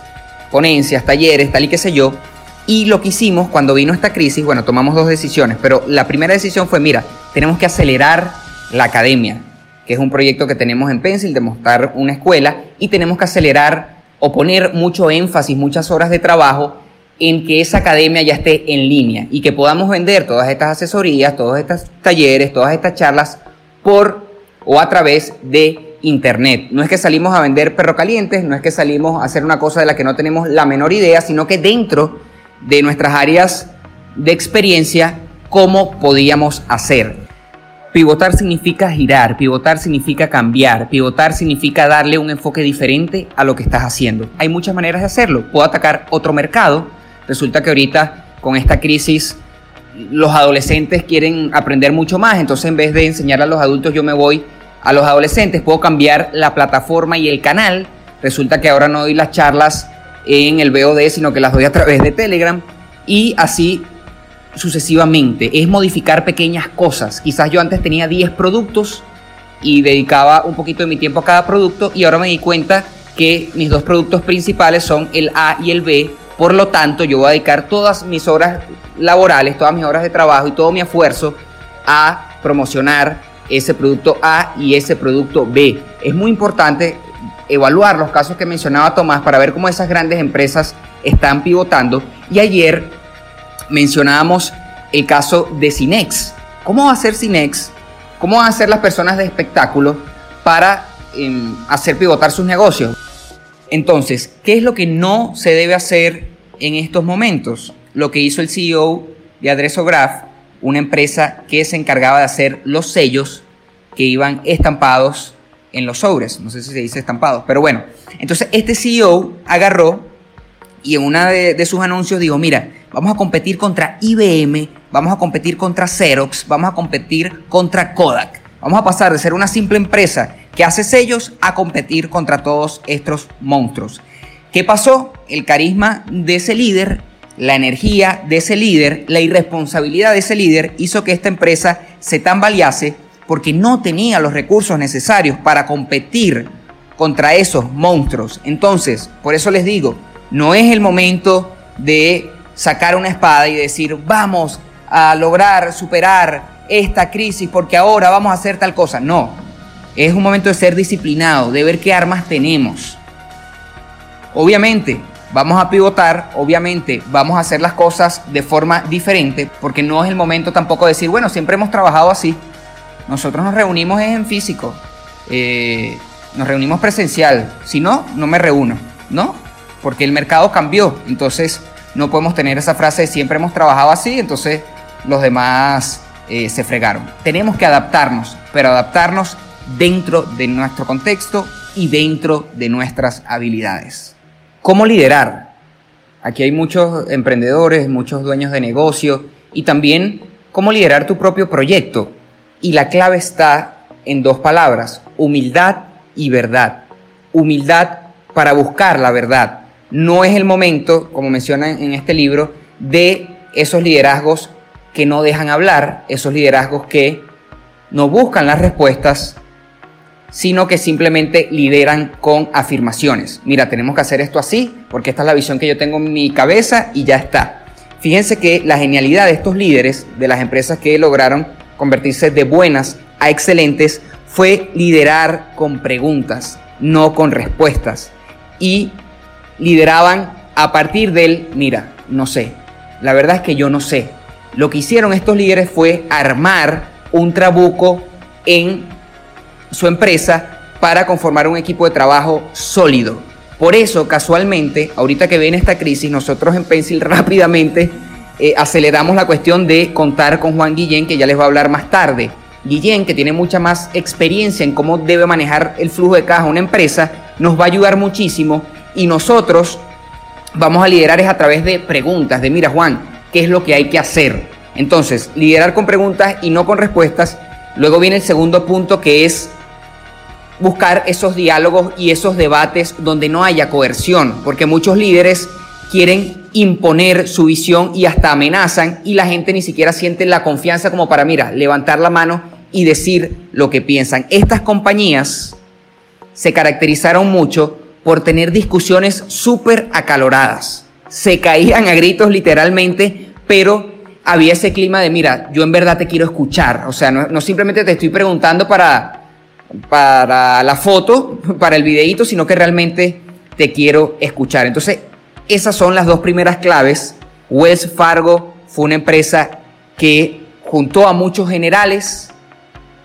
ponencias, talleres, tal y qué sé yo. Y lo que hicimos cuando vino esta crisis, bueno, tomamos dos decisiones, pero la primera decisión fue, mira, tenemos que acelerar la academia, que es un proyecto que tenemos en Pencil de mostrar una escuela, y tenemos que acelerar o poner mucho énfasis, muchas horas de trabajo en que esa academia ya esté en línea y que podamos vender todas estas asesorías, todos estos talleres, todas estas charlas por o a través de internet. No es que salimos a vender perro calientes, no es que salimos a hacer una cosa de la que no tenemos la menor idea, sino que dentro de nuestras áreas de experiencia, cómo podíamos hacer. Pivotar significa girar, pivotar significa cambiar, pivotar significa darle un enfoque diferente a lo que estás haciendo. Hay muchas maneras de hacerlo. Puedo atacar otro mercado, Resulta que ahorita con esta crisis los adolescentes quieren aprender mucho más, entonces en vez de enseñar a los adultos yo me voy a los adolescentes, puedo cambiar la plataforma y el canal. Resulta que ahora no doy las charlas en el VOD, sino que las doy a través de Telegram y así sucesivamente. Es modificar pequeñas cosas. Quizás yo antes tenía 10 productos y dedicaba un poquito de mi tiempo a cada producto y ahora me di cuenta que mis dos productos principales son el A y el B por lo tanto, yo voy a dedicar todas mis horas laborales, todas mis horas de trabajo y todo mi esfuerzo a promocionar ese producto A y ese producto B. Es muy importante evaluar los casos que mencionaba Tomás para ver cómo esas grandes empresas están pivotando. Y ayer mencionábamos el caso de Cinex. ¿Cómo va a ser Cinex? ¿Cómo van a ser las personas de espectáculo para em, hacer pivotar sus negocios? Entonces, ¿qué es lo que no se debe hacer en estos momentos? Lo que hizo el CEO de Adresograph, una empresa que se encargaba de hacer los sellos que iban estampados en los sobres. No sé si se dice estampados, pero bueno. Entonces, este CEO agarró y en una de, sus anuncios dijo, mira, vamos a competir contra IBM, vamos a competir contra Xerox, vamos a competir contra Kodak. Vamos a pasar de ser una simple empresa que hace sellos a competir contra todos estos monstruos. ¿Qué pasó? El carisma de ese líder, la energía de ese líder, la irresponsabilidad de ese líder hizo que esta empresa se tambalease porque no tenía los recursos necesarios para competir contra esos monstruos. Entonces, por eso les digo, no es el momento de sacar una espada y decir, vamos a lograr superar esta crisis porque ahora vamos a hacer tal cosa. No, es un momento de ser disciplinado, de ver qué armas tenemos. Obviamente, vamos a pivotar, obviamente vamos a hacer las cosas de forma diferente, porque no es el momento tampoco de decir, bueno, siempre hemos trabajado así. Nosotros nos reunimos en físico, eh, nos reunimos presencial, si no, no me reúno, ¿no? porque el mercado cambió. Entonces no podemos tener esa frase de siempre hemos trabajado así, entonces los demás eh, se fregaron. Tenemos que adaptarnos, pero adaptarnos dentro de nuestro contexto y dentro de nuestras habilidades. ¿Cómo liderar? Aquí hay muchos emprendedores, muchos dueños de negocio y también cómo liderar tu propio proyecto. Y la clave está en dos palabras, humildad y verdad. Humildad para buscar la verdad no es el momento, como mencionan en este libro, de esos liderazgos que no dejan hablar, esos liderazgos que no buscan las respuestas, sino que simplemente lideran con afirmaciones. Mira, tenemos que hacer esto así, porque esta es la visión que yo tengo en mi cabeza y ya está. Fíjense que la genialidad de estos líderes, de las empresas que lograron convertirse de buenas a excelentes, fue liderar con preguntas, no con respuestas. Y lideraban a partir del, mira, no sé, la verdad es que yo no sé. Lo que hicieron estos líderes fue armar un trabuco en su empresa para conformar un equipo de trabajo sólido. Por eso, casualmente, ahorita que viene esta crisis, nosotros en Pencil rápidamente eh, aceleramos la cuestión de contar con Juan Guillén, que ya les va a hablar más tarde. Guillén, que tiene mucha más experiencia en cómo debe manejar el flujo de caja una empresa, nos va a ayudar muchísimo y nosotros vamos a liderar es a través de preguntas, de mira Juan, ¿qué es lo que hay que hacer? Entonces, liderar con preguntas y no con respuestas. Luego viene el segundo punto que es buscar esos diálogos y esos debates donde no haya coerción, porque muchos líderes quieren imponer su visión y hasta amenazan y la gente ni siquiera siente la confianza como para, mira, levantar la mano y decir lo que piensan. Estas compañías se caracterizaron mucho por tener discusiones súper acaloradas. Se caían a gritos literalmente, pero había ese clima de, mira, yo en verdad te quiero escuchar. O sea, no, simplemente te estoy preguntando para, para la foto, para el videíto, sino que realmente te quiero escuchar. Entonces, esas son las dos primeras claves. Wells Fargo fue una empresa que juntó a muchos generales,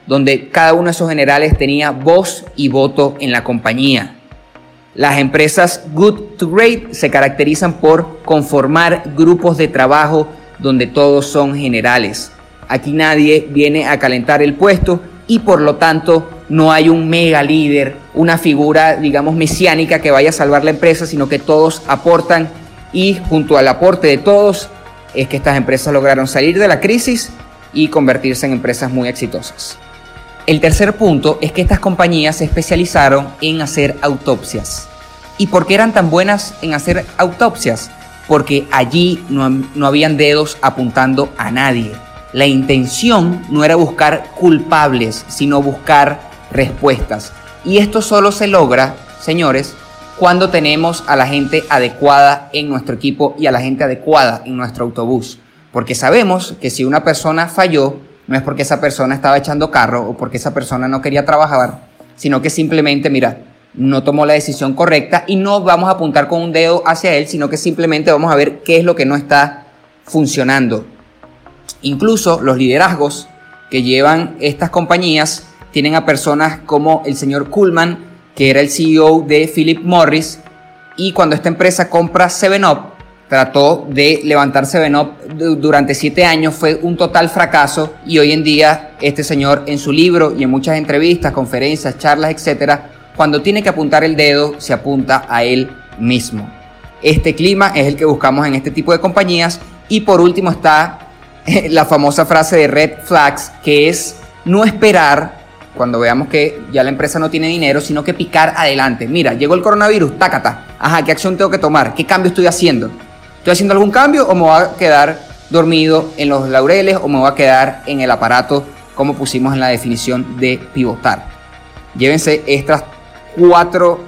donde cada uno de esos generales tenía voz y voto en la compañía. Las empresas Good to Great se caracterizan por conformar grupos de trabajo donde todos son generales. Aquí nadie viene a calentar el puesto y por lo tanto no hay un mega líder, una figura, digamos, mesiánica que vaya a salvar la empresa, sino que todos aportan y junto al aporte de todos es que estas empresas lograron salir de la crisis y convertirse en empresas muy exitosas. El tercer punto es que estas compañías se especializaron en hacer autopsias. ¿Y por qué eran tan buenas en hacer autopsias? Porque allí no, no habían dedos apuntando a nadie. La intención no era buscar culpables, sino buscar respuestas. Y esto solo se logra, señores, cuando tenemos a la gente adecuada en nuestro equipo y a la gente adecuada en nuestro autobús. Porque sabemos que si una persona falló, no es porque esa persona estaba echando carro o porque esa persona no quería trabajar, sino que simplemente, mira, no tomó la decisión correcta y no vamos a apuntar con un dedo hacia él, sino que simplemente vamos a ver qué es lo que no está funcionando. Incluso los liderazgos que llevan estas compañías tienen a personas como el señor Kuhlman, que era el CEO de Philip Morris, y cuando esta empresa compra 7up, trató de levantar 7up durante siete años, fue un total fracaso y hoy en día este señor en su libro y en muchas entrevistas, conferencias, charlas, etcétera, cuando tiene que apuntar el dedo, se apunta a él mismo. Este clima es el que buscamos en este tipo de compañías. Y por último está la famosa frase de red flags, que es no esperar cuando veamos que ya la empresa no tiene dinero, sino que picar adelante. Mira, llegó el coronavirus, tácata. Ajá, ¿qué acción tengo que tomar? ¿Qué cambio estoy haciendo? ¿Estoy haciendo algún cambio o me voy a quedar dormido en los laureles o me voy a quedar en el aparato como pusimos en la definición de pivotar? Llévense estas cuatro,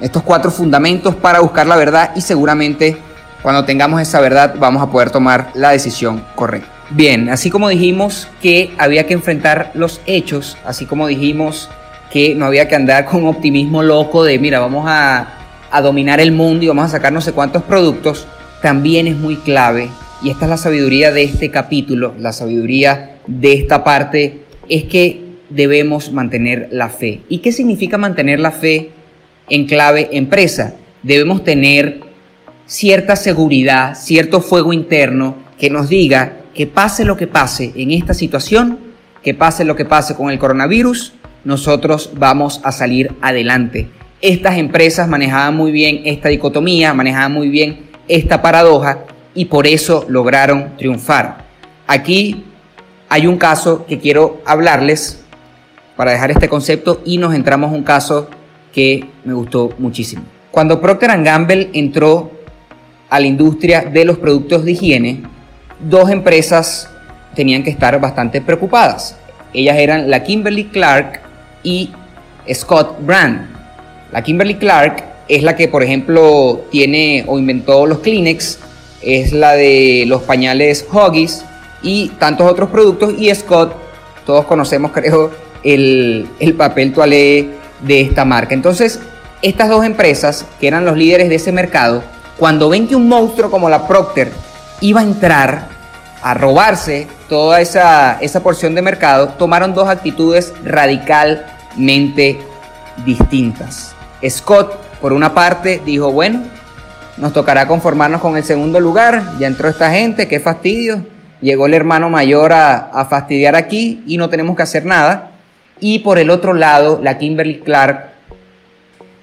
estos cuatro fundamentos para buscar la verdad y seguramente cuando tengamos esa verdad vamos a poder tomar la decisión correcta. Bien, así como dijimos que había que enfrentar los hechos, así como dijimos que no había que andar con optimismo loco de, mira, vamos a, dominar el mundo y vamos a sacar no sé cuántos productos, también es muy clave, y esta es la sabiduría de este capítulo, la sabiduría de esta parte, es que debemos mantener la fe. ¿Y qué significa mantener la fe en clave empresa? Debemos tener cierta seguridad, cierto fuego interno que nos diga que pase lo que pase en esta situación, que pase lo que pase con el coronavirus, nosotros vamos a salir adelante. Estas empresas manejaban muy bien esta dicotomía, manejaban muy bien esta paradoja y por eso lograron triunfar. Aquí hay un caso que quiero hablarles para dejar este concepto y nos entramos a un caso que me gustó muchísimo. Cuando Procter Gamble entró a la industria de los productos de higiene, dos empresas tenían que estar bastante preocupadas. Ellas eran la Kimberly Clark y Scott Brand. La Kimberly Clark es la que, por ejemplo, tiene o inventó los Kleenex, es la de los pañales Huggies y tantos otros productos. Y Scott, todos conocemos, creo, el, papel toalé de esta marca. Entonces, estas dos empresas, que eran los líderes de ese mercado, cuando ven que un monstruo como la Procter iba a entrar a robarse toda esa, esa porción de mercado, tomaron dos actitudes radicalmente distintas. Scott, por una parte, dijo, bueno, nos tocará conformarnos con el segundo lugar, ya entró esta gente, qué fastidio, llegó el hermano mayor a, a fastidiar aquí y no tenemos que hacer nada. Y por el otro lado, la Kimberly Clark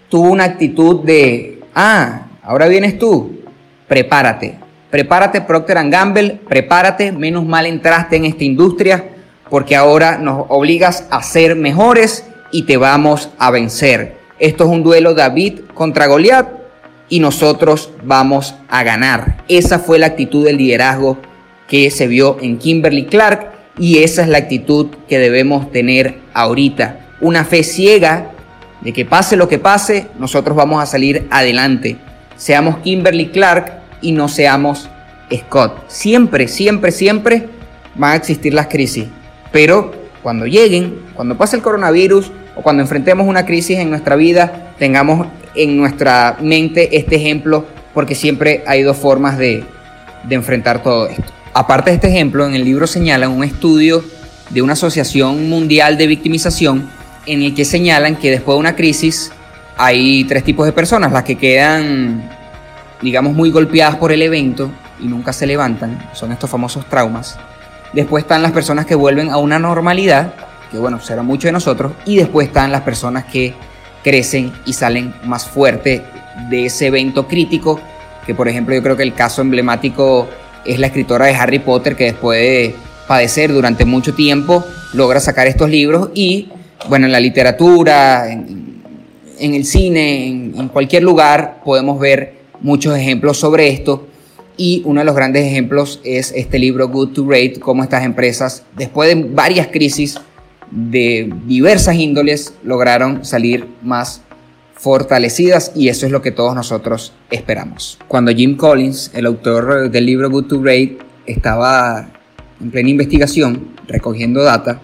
tuvo una actitud de, ah, ahora vienes tú, prepárate, prepárate Procter Gamble, prepárate, menos mal entraste en esta industria porque ahora nos obligas a ser mejores y te vamos a vencer. Esto es un duelo David contra Goliat y nosotros vamos a ganar. Esa fue la actitud del liderazgo que se vio en Kimberly Clark y esa es la actitud que debemos tener ahorita. Una fe ciega de que pase lo que pase, nosotros vamos a salir adelante. Seamos Kimberly Clark y no seamos Scott. Siempre, siempre, siempre van a existir las crisis. Pero cuando lleguen, cuando pase el coronavirus o cuando enfrentemos una crisis en nuestra vida, tengamos en nuestra mente este ejemplo porque siempre hay dos formas de, de enfrentar todo esto. Aparte de este ejemplo, en el libro señalan un estudio de una asociación mundial de victimización en el que señalan que después de una crisis hay tres tipos de personas, las que quedan, digamos, muy golpeadas por el evento y nunca se levantan, son estos famosos traumas. Después están las personas que vuelven a una normalidad, que bueno, será mucho de nosotros, y después están las personas que crecen y salen más fuerte de ese evento crítico, que por ejemplo yo creo que el caso emblemático es la escritora de Harry Potter que después de padecer durante mucho tiempo logra sacar estos libros y bueno, en la literatura, en, el cine, en, cualquier lugar podemos ver muchos ejemplos sobre esto y uno de los grandes ejemplos es este libro Good to Great, cómo estas empresas después de varias crisis de diversas índoles lograron salir más fortalecidas y eso es lo que todos nosotros esperamos. Cuando Jim Collins, el autor del libro Good to Great, estaba en plena investigación recogiendo data,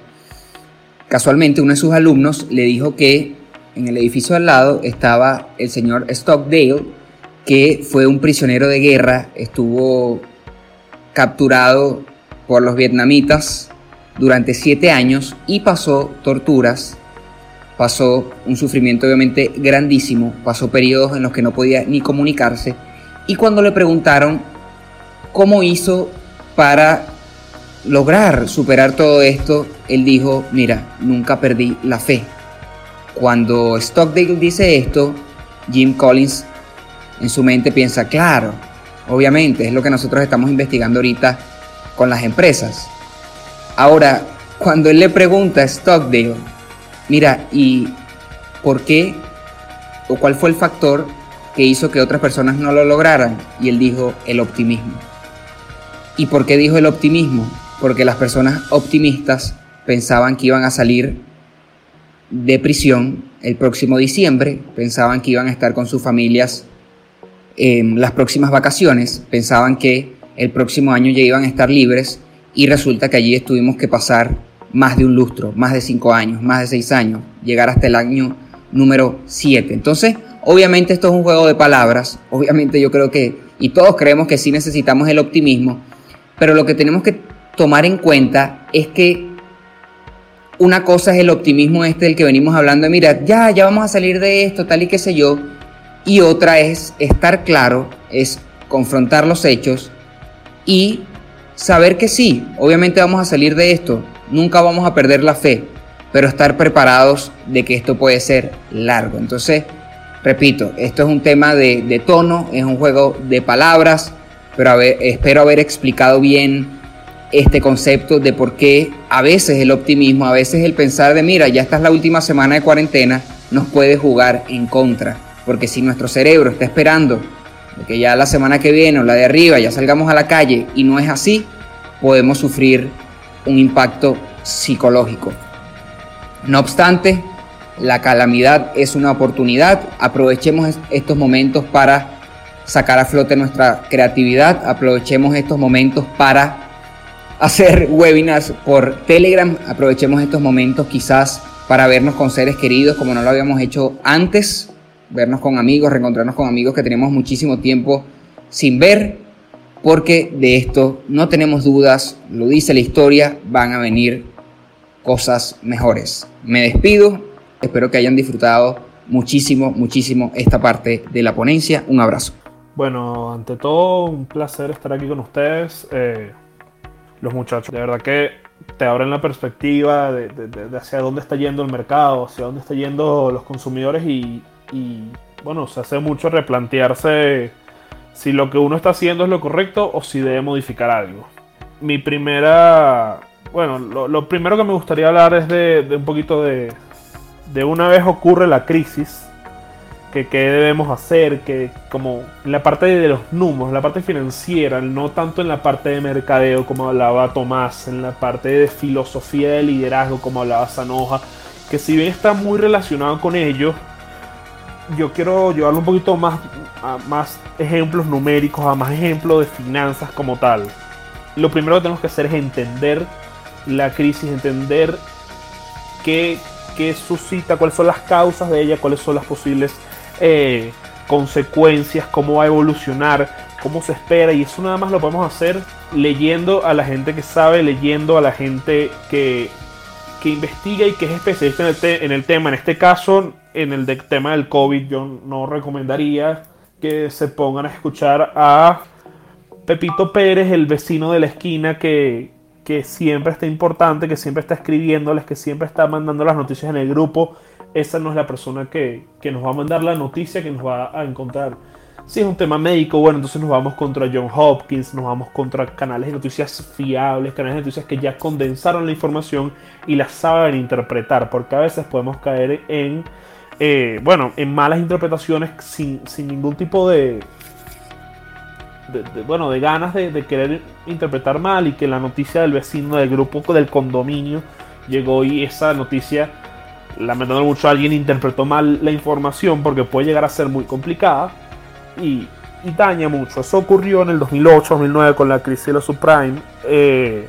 casualmente uno de sus alumnos le dijo que en el edificio al lado estaba el señor Stockdale, que fue un prisionero de guerra, estuvo capturado por los vietnamitas durante siete años y pasó torturas, pasó un sufrimiento obviamente grandísimo, pasó periodos en los que no podía ni comunicarse y cuando le preguntaron cómo hizo para lograr superar todo esto, él dijo, mira, nunca perdí la fe. Cuando Stockdale dice esto, Jim Collins en su mente piensa, claro, obviamente, es lo que nosotros estamos investigando ahorita con las empresas. Ahora, cuando él le pregunta a Stockdale, mira, ¿y por qué o cuál fue el factor que hizo que otras personas no lo lograran? Y él dijo, el optimismo. ¿Y por qué dijo el optimismo? Porque las personas optimistas pensaban que iban a salir de prisión el próximo diciembre, pensaban que iban a estar con sus familias en las próximas vacaciones, pensaban que el próximo año ya iban a estar libres y resulta que allí estuvimos que pasar más de un lustro, más de cinco años, más de seis años, llegar hasta el año número siete. Entonces, obviamente esto es un juego de palabras, obviamente yo creo que, y todos creemos que sí necesitamos el optimismo, pero lo que tenemos que tomar en cuenta es que una cosa es el optimismo este del que venimos hablando, de mira, ya, ya vamos a salir de esto, tal y qué sé yo, y otra es estar claro, es confrontar los hechos y saber que sí, obviamente vamos a salir de esto, nunca vamos a perder la fe, pero estar preparados de que esto puede ser largo. Entonces, repito, esto es un tema de, tono, es un juego de palabras, pero espero haber explicado bien este concepto de por qué a veces el optimismo, a veces el pensar de, mira, ya esta es la última semana de cuarentena, nos puede jugar en contra. Porque si nuestro cerebro está esperando que ya la semana que viene o la de arriba ya salgamos a la calle y no es así, podemos sufrir un impacto psicológico. No obstante, la calamidad es una oportunidad. Aprovechemos estos momentos para sacar a flote nuestra creatividad. Aprovechemos estos momentos para hacer webinars por Telegram. Aprovechemos estos momentos quizás para vernos con seres queridos como no lo habíamos hecho antes. Vernos con amigos, reencontrarnos con amigos que tenemos muchísimo tiempo sin ver. Porque de esto no tenemos dudas, lo dice la historia, van a venir cosas mejores. Me despido, espero que hayan disfrutado muchísimo, muchísimo esta parte de la ponencia. Un abrazo. Bueno, ante todo, un placer estar aquí con ustedes. Eh, los muchachos. De verdad que te abren la perspectiva de, hacia dónde está yendo el mercado, hacia dónde está yendo los consumidores y, bueno, se hace mucho replantearse si lo que uno está haciendo es lo correcto o si debe modificar algo. Mi primera, bueno, lo, primero que me gustaría hablar es de, un poquito de, de una vez ocurre la crisis, que qué debemos hacer, que como la parte de los números, la parte financiera, no tanto en la parte de mercadeo como hablaba Tomás, en la parte de filosofía de liderazgo como hablaba Sanoja, que si bien está muy relacionado con ello, yo quiero llevarlo un poquito más a más ejemplos numéricos, a más ejemplos de finanzas como tal. Lo primero que tenemos que hacer es entender la crisis, entender qué, qué suscita, cuáles son las causas de ella, cuáles son las posibles eh, consecuencias, cómo va a evolucionar, cómo se espera. Y eso nada más lo podemos hacer leyendo a la gente que sabe, leyendo a la gente que, que investiga y que es especialista en el, tema. En este caso, en el tema del COVID, yo no recomendaría que se pongan a escuchar a Pepito Pérez, el vecino de la esquina que, que siempre está importante, que siempre está escribiéndoles, que siempre está mandando las noticias en el grupo esa no es la persona que, nos va a mandar la noticia que nos va a encontrar. Si es un tema médico, bueno, entonces nos vamos contra John Hopkins, nos vamos contra canales de noticias fiables, canales de noticias que ya condensaron la información y la saben interpretar, porque a veces podemos caer en, eh, bueno, en malas interpretaciones sin, ningún tipo de, bueno, de ganas de, querer interpretar mal y que la noticia del vecino del grupo del condominio llegó y esa noticia lamentando mucho alguien interpretó mal la información porque puede llegar a ser muy complicada y, daña mucho. Eso ocurrió en el 2008-2009 con la crisis de los subprime. Eh,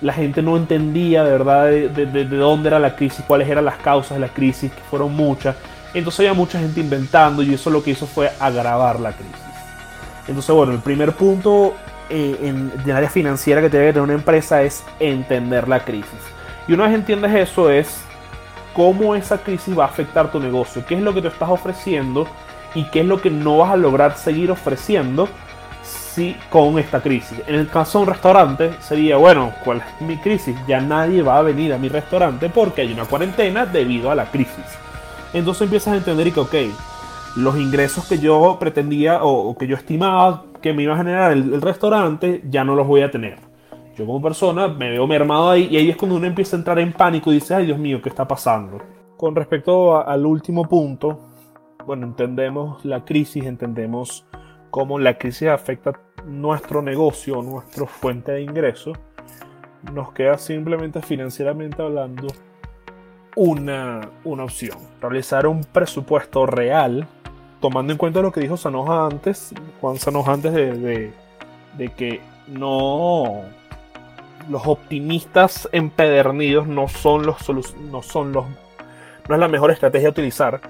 la gente no entendía de verdad de, de- de- de dónde era la crisis, cuáles eran las causas de la crisis, que fueron muchas. Entonces había mucha gente inventando y eso lo que hizo fue agravar la crisis. Entonces, bueno, el primer punto eh, en, en área financiera que tiene que tener una empresa es entender la crisis. Y una vez entiendes eso es cómo esa crisis va a afectar tu negocio, qué es lo que te estás ofreciendo y qué es lo que no vas a lograr seguir ofreciendo si con esta crisis. En el caso de un restaurante sería, bueno, ¿cuál es mi crisis? Ya nadie va a venir a mi restaurante porque hay una cuarentena debido a la crisis. Entonces empiezas a entender que, ok, los ingresos que yo pretendía o, que yo estimaba que me iba a generar el, restaurante ya no los voy a tener. Yo como persona me veo mermado ahí y ahí es cuando uno empieza a entrar en pánico y dice, ay Dios mío, ¿qué está pasando? Con respecto al último punto, bueno, entendemos la crisis, entendemos cómo la crisis afecta nuestro negocio, nuestra fuente de ingreso. Nos queda simplemente financieramente hablando una, una opción. Realizar un presupuesto real, tomando en cuenta lo que dijo Sanoja antes, Juan Sanoja antes de, de- de que no los optimistas empedernidos no son los no son los no es la mejor estrategia a utilizar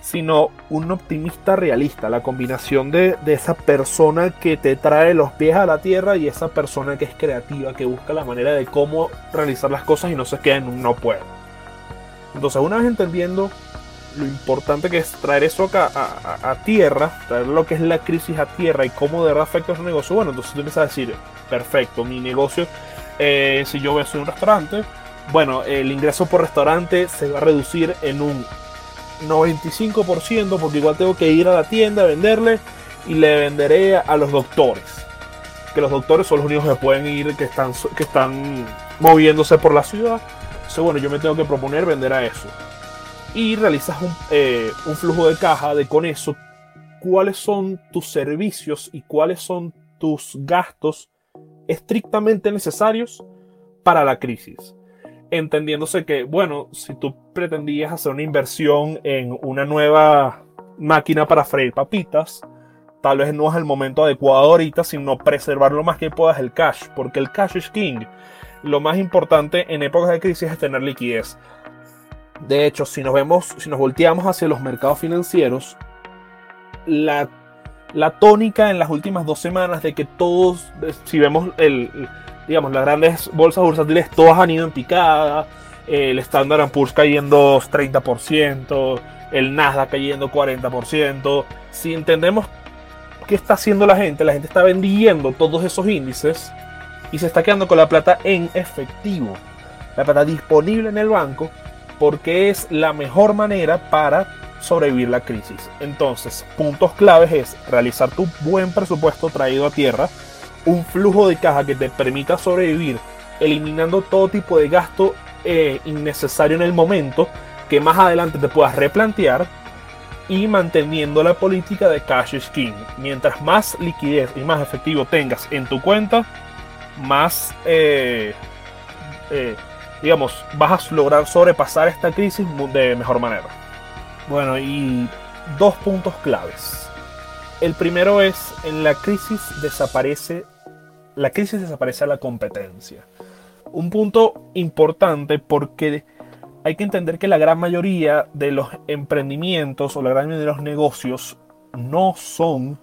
sino un optimista realista la combinación de, de esa persona que te trae los pies a la tierra y esa persona que es creativa que busca la manera de cómo realizar las cosas y no se queda en un no puedo. Entonces una vez entendiendo lo importante que es traer eso acá a, a- a tierra, traer lo que es la crisis a tierra y cómo de verdad afecta a su negocio, bueno, entonces tú empiezas a decir, perfecto, mi negocio, eh, si yo soy un restaurante, bueno, el ingreso por restaurante se va a reducir en un 95% porque igual tengo que ir a la tienda a venderle y le venderé a los doctores. Que los doctores son los únicos que pueden ir, que están, que están moviéndose por la ciudad. Entonces, bueno, yo me tengo que proponer vender a eso y realizas un, eh, un flujo de caja de con eso cuáles son tus servicios y cuáles son tus gastos estrictamente necesarios para la crisis. Entendiéndose que, bueno, si tú pretendías hacer una inversión en una nueva máquina para freír papitas, tal vez no es el momento adecuado ahorita, sino preservar lo más que puedas el cash, porque el cash es king. Lo más importante en épocas de crisis es tener liquidez. De hecho, si nos vemos, si nos volteamos hacia los mercados financieros, la, la tónica en las últimas dos semanas de que todos, si vemos el, digamos, las grandes bolsas bursátiles, todas han ido en picada, el Standard Poor's cayendo 30%, el Nasdaq cayendo 40%. Si entendemos qué está haciendo la gente, la gente está vendiendo todos esos índices y se está quedando con la plata en efectivo, la plata disponible en el banco porque es la mejor manera para sobrevivir la crisis. Entonces, puntos claves es realizar tu buen presupuesto traído a tierra, un flujo de caja que te permita sobrevivir, eliminando todo tipo de gasto eh, innecesario en el momento, que más adelante te puedas replantear, y manteniendo la política de cash is king. Mientras más liquidez y más efectivo tengas en tu cuenta, más eh, eh, digamos, vas a lograr sobrepasar esta crisis de mejor manera. Bueno, y dos puntos claves. El primero es, en la crisis desaparece, la crisis desaparece a la competencia. Un punto importante porque hay que entender que la gran mayoría de los emprendimientos o la gran mayoría de los negocios no son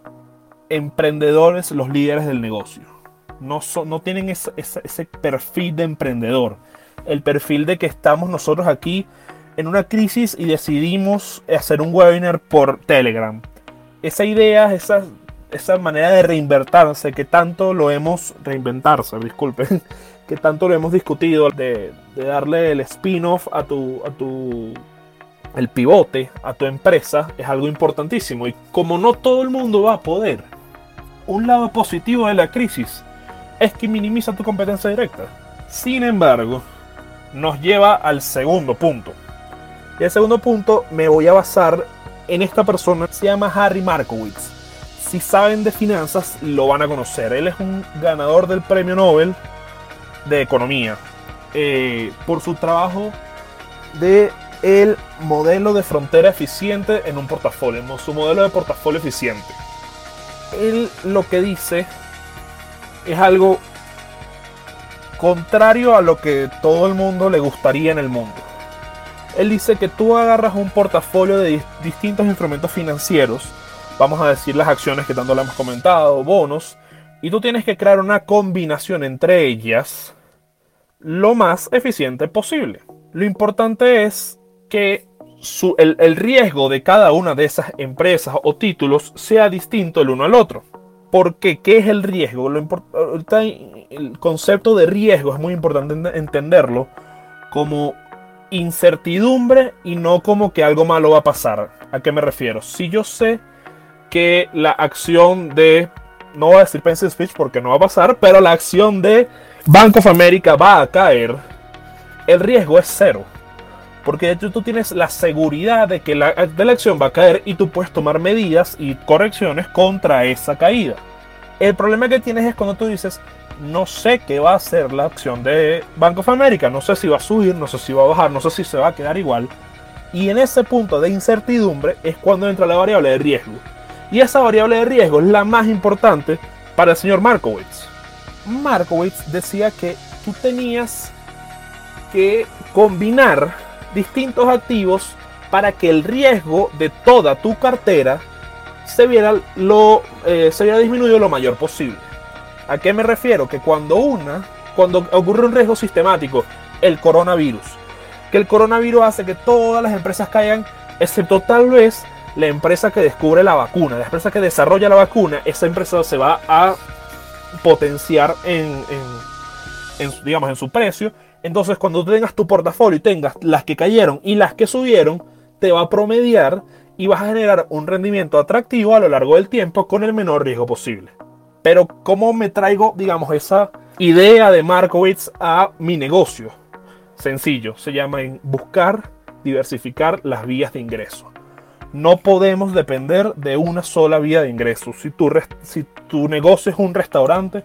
emprendedores los líderes del negocio. No, son, no tienen ese- ese- perfil de emprendedor el perfil de que estamos nosotros aquí en una crisis y decidimos hacer un webinar por Telegram. Esa idea, esa, esa manera de reinventarse que tanto lo hemos reinventarse, disculpen, que tanto lo hemos discutido de, de darle el spin-off a tu, a tu el pivote a tu empresa es algo importantísimo y como no todo el mundo va a poder, un lado positivo de la crisis es que minimiza tu competencia directa. Sin embargo, nos lleva al segundo punto. Y el segundo punto me voy a basar en esta persona, se llama Harry Markowitz. Si saben de finanzas, lo van a conocer. Él es un ganador del premio Nobel de Economía eh, por su trabajo de el modelo de frontera eficiente en un portafolio, su modelo de portafolio eficiente. Él lo que dice es algo contrario a lo que todo el mundo le gustaría en el mundo. Él dice que tú agarras un portafolio de distintos instrumentos financieros, vamos a decir las acciones que tanto le hemos comentado, bonos, y tú tienes que crear una combinación entre ellas lo más eficiente posible. Lo importante es que el, riesgo de cada una de esas empresas o títulos sea distinto el uno al otro. Porque, ¿qué es el riesgo? Lo el concepto de riesgo es muy importante entenderlo como incertidumbre y no como que algo malo va a pasar. ¿A qué me refiero? Si yo sé que la acción de, no voy a decir Pencil Speech porque no va a pasar, pero la acción de Bank of America va a caer, el riesgo es cero. Porque tú tienes la seguridad de que la, de la acción va a caer y tú puedes tomar medidas y correcciones contra esa caída. El problema que tienes es cuando tú dices, no sé qué va a hacer la acción de Bank of America, no sé si va a subir, no sé si va a bajar, no sé si se va a quedar igual. Y en ese punto de incertidumbre es cuando entra la variable de riesgo. Y esa variable de riesgo es la más importante para el señor Markowitz. Markowitz decía que tú tenías que combinar distintos activos para que el riesgo de toda tu cartera se viera, lo, eh, se viera disminuido lo mayor posible. ¿A qué me refiero? Que cuando una, cuando ocurre un riesgo sistemático, el coronavirus, que el coronavirus hace que todas las empresas caigan, excepto tal vez la empresa que descubre la vacuna, la empresa que desarrolla la vacuna, esa empresa se va a potenciar en, digamos, en su precio. Entonces, cuando tengas tu portafolio y tengas las que cayeron y las que subieron, te va a promediar y vas a generar un rendimiento atractivo a lo largo del tiempo con el menor riesgo posible. Pero, ¿cómo me traigo, digamos, esa idea de Markowitz a mi negocio? Sencillo, se llama en buscar diversificar las vías de ingreso. No podemos depender de una sola vía de ingreso. Si tu, si tu negocio es un restaurante,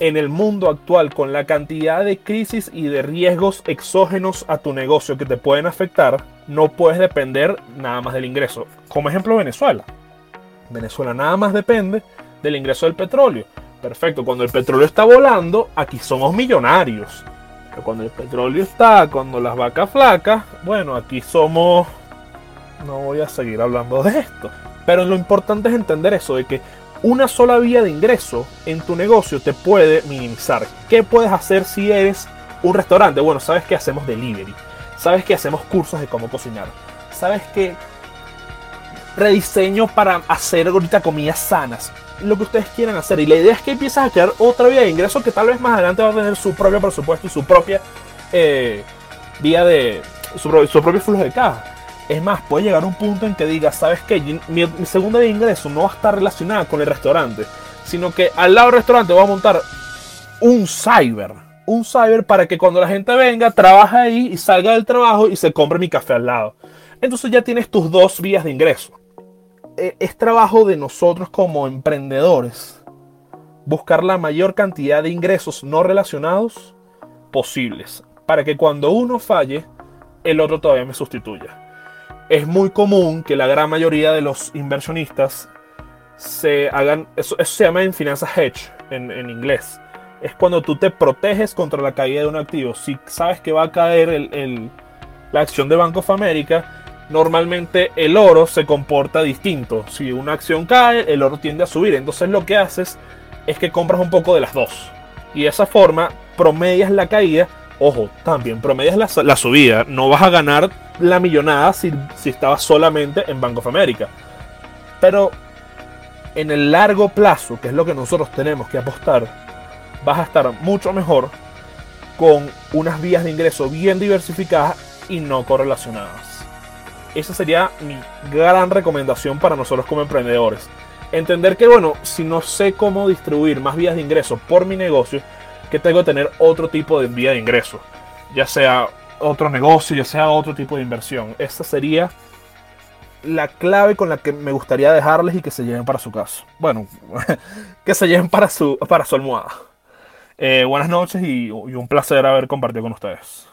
en el mundo actual, con la cantidad de crisis y de riesgos exógenos a tu negocio que te pueden afectar, no puedes depender nada más del ingreso. Como ejemplo, Venezuela. Venezuela nada más depende del ingreso del petróleo. Perfecto, cuando el petróleo está volando, aquí somos millonarios. Pero cuando el petróleo está, cuando las vacas flacas, bueno, aquí somos no voy a seguir hablando de esto. Pero lo importante es entender eso, de que una sola vía de ingreso en tu negocio te puede minimizar. ¿Qué puedes hacer si eres un restaurante? Bueno, sabes que hacemos delivery, sabes que hacemos cursos de cómo cocinar, sabes que rediseño para hacer ahorita comidas sanas, lo que ustedes quieran hacer. Y la idea es que empieces a crear otra vía de ingreso que tal vez más adelante va a tener su propio presupuesto y su propia eh, vía de su propio flujo de caja. Es más, puede llegar un punto en que digas, ¿sabes qué? Mi, segunda de ingreso no va a estar relacionada con el restaurante, sino que al lado del restaurante voy a montar un cyber. Un cyber para que cuando la gente venga, trabaje ahí y salga del trabajo y se compre mi café al lado. Entonces ya tienes tus dos vías de ingreso. E, es trabajo de nosotros como emprendedores buscar la mayor cantidad de ingresos no relacionados posibles para que cuando uno falle, el otro todavía me sustituya es muy común que la gran mayoría de los inversionistas se hagan, eso, se llama en finanzas hedge en, inglés. Es cuando tú te proteges contra la caída de un activo. Si sabes que va a caer el, la acción de Bank of America, normalmente el oro se comporta distinto. Si una acción cae, el oro tiende a subir. Entonces lo que haces es que compras un poco de las dos. Y de esa forma promedias la caída. Ojo, también promedias la, subida. No vas a ganar la millonada si, si estaba solamente en Bank of America. Pero en el largo plazo, que es lo que nosotros tenemos que apostar, vas a estar mucho mejor con unas vías de ingreso bien diversificadas y no correlacionadas. Esa sería mi gran recomendación para nosotros como emprendedores. Entender que, bueno, si no sé cómo distribuir más vías de ingreso por mi negocio, que tengo que tener otro tipo de vía de ingreso. Ya sea otro negocio, ya sea otro tipo de inversión. Esa sería la clave con la que me gustaría dejarles y que se lleven para su caso. Bueno, que se lleven para su, para su almohada. Eh, buenas noches y un placer haber compartido con ustedes.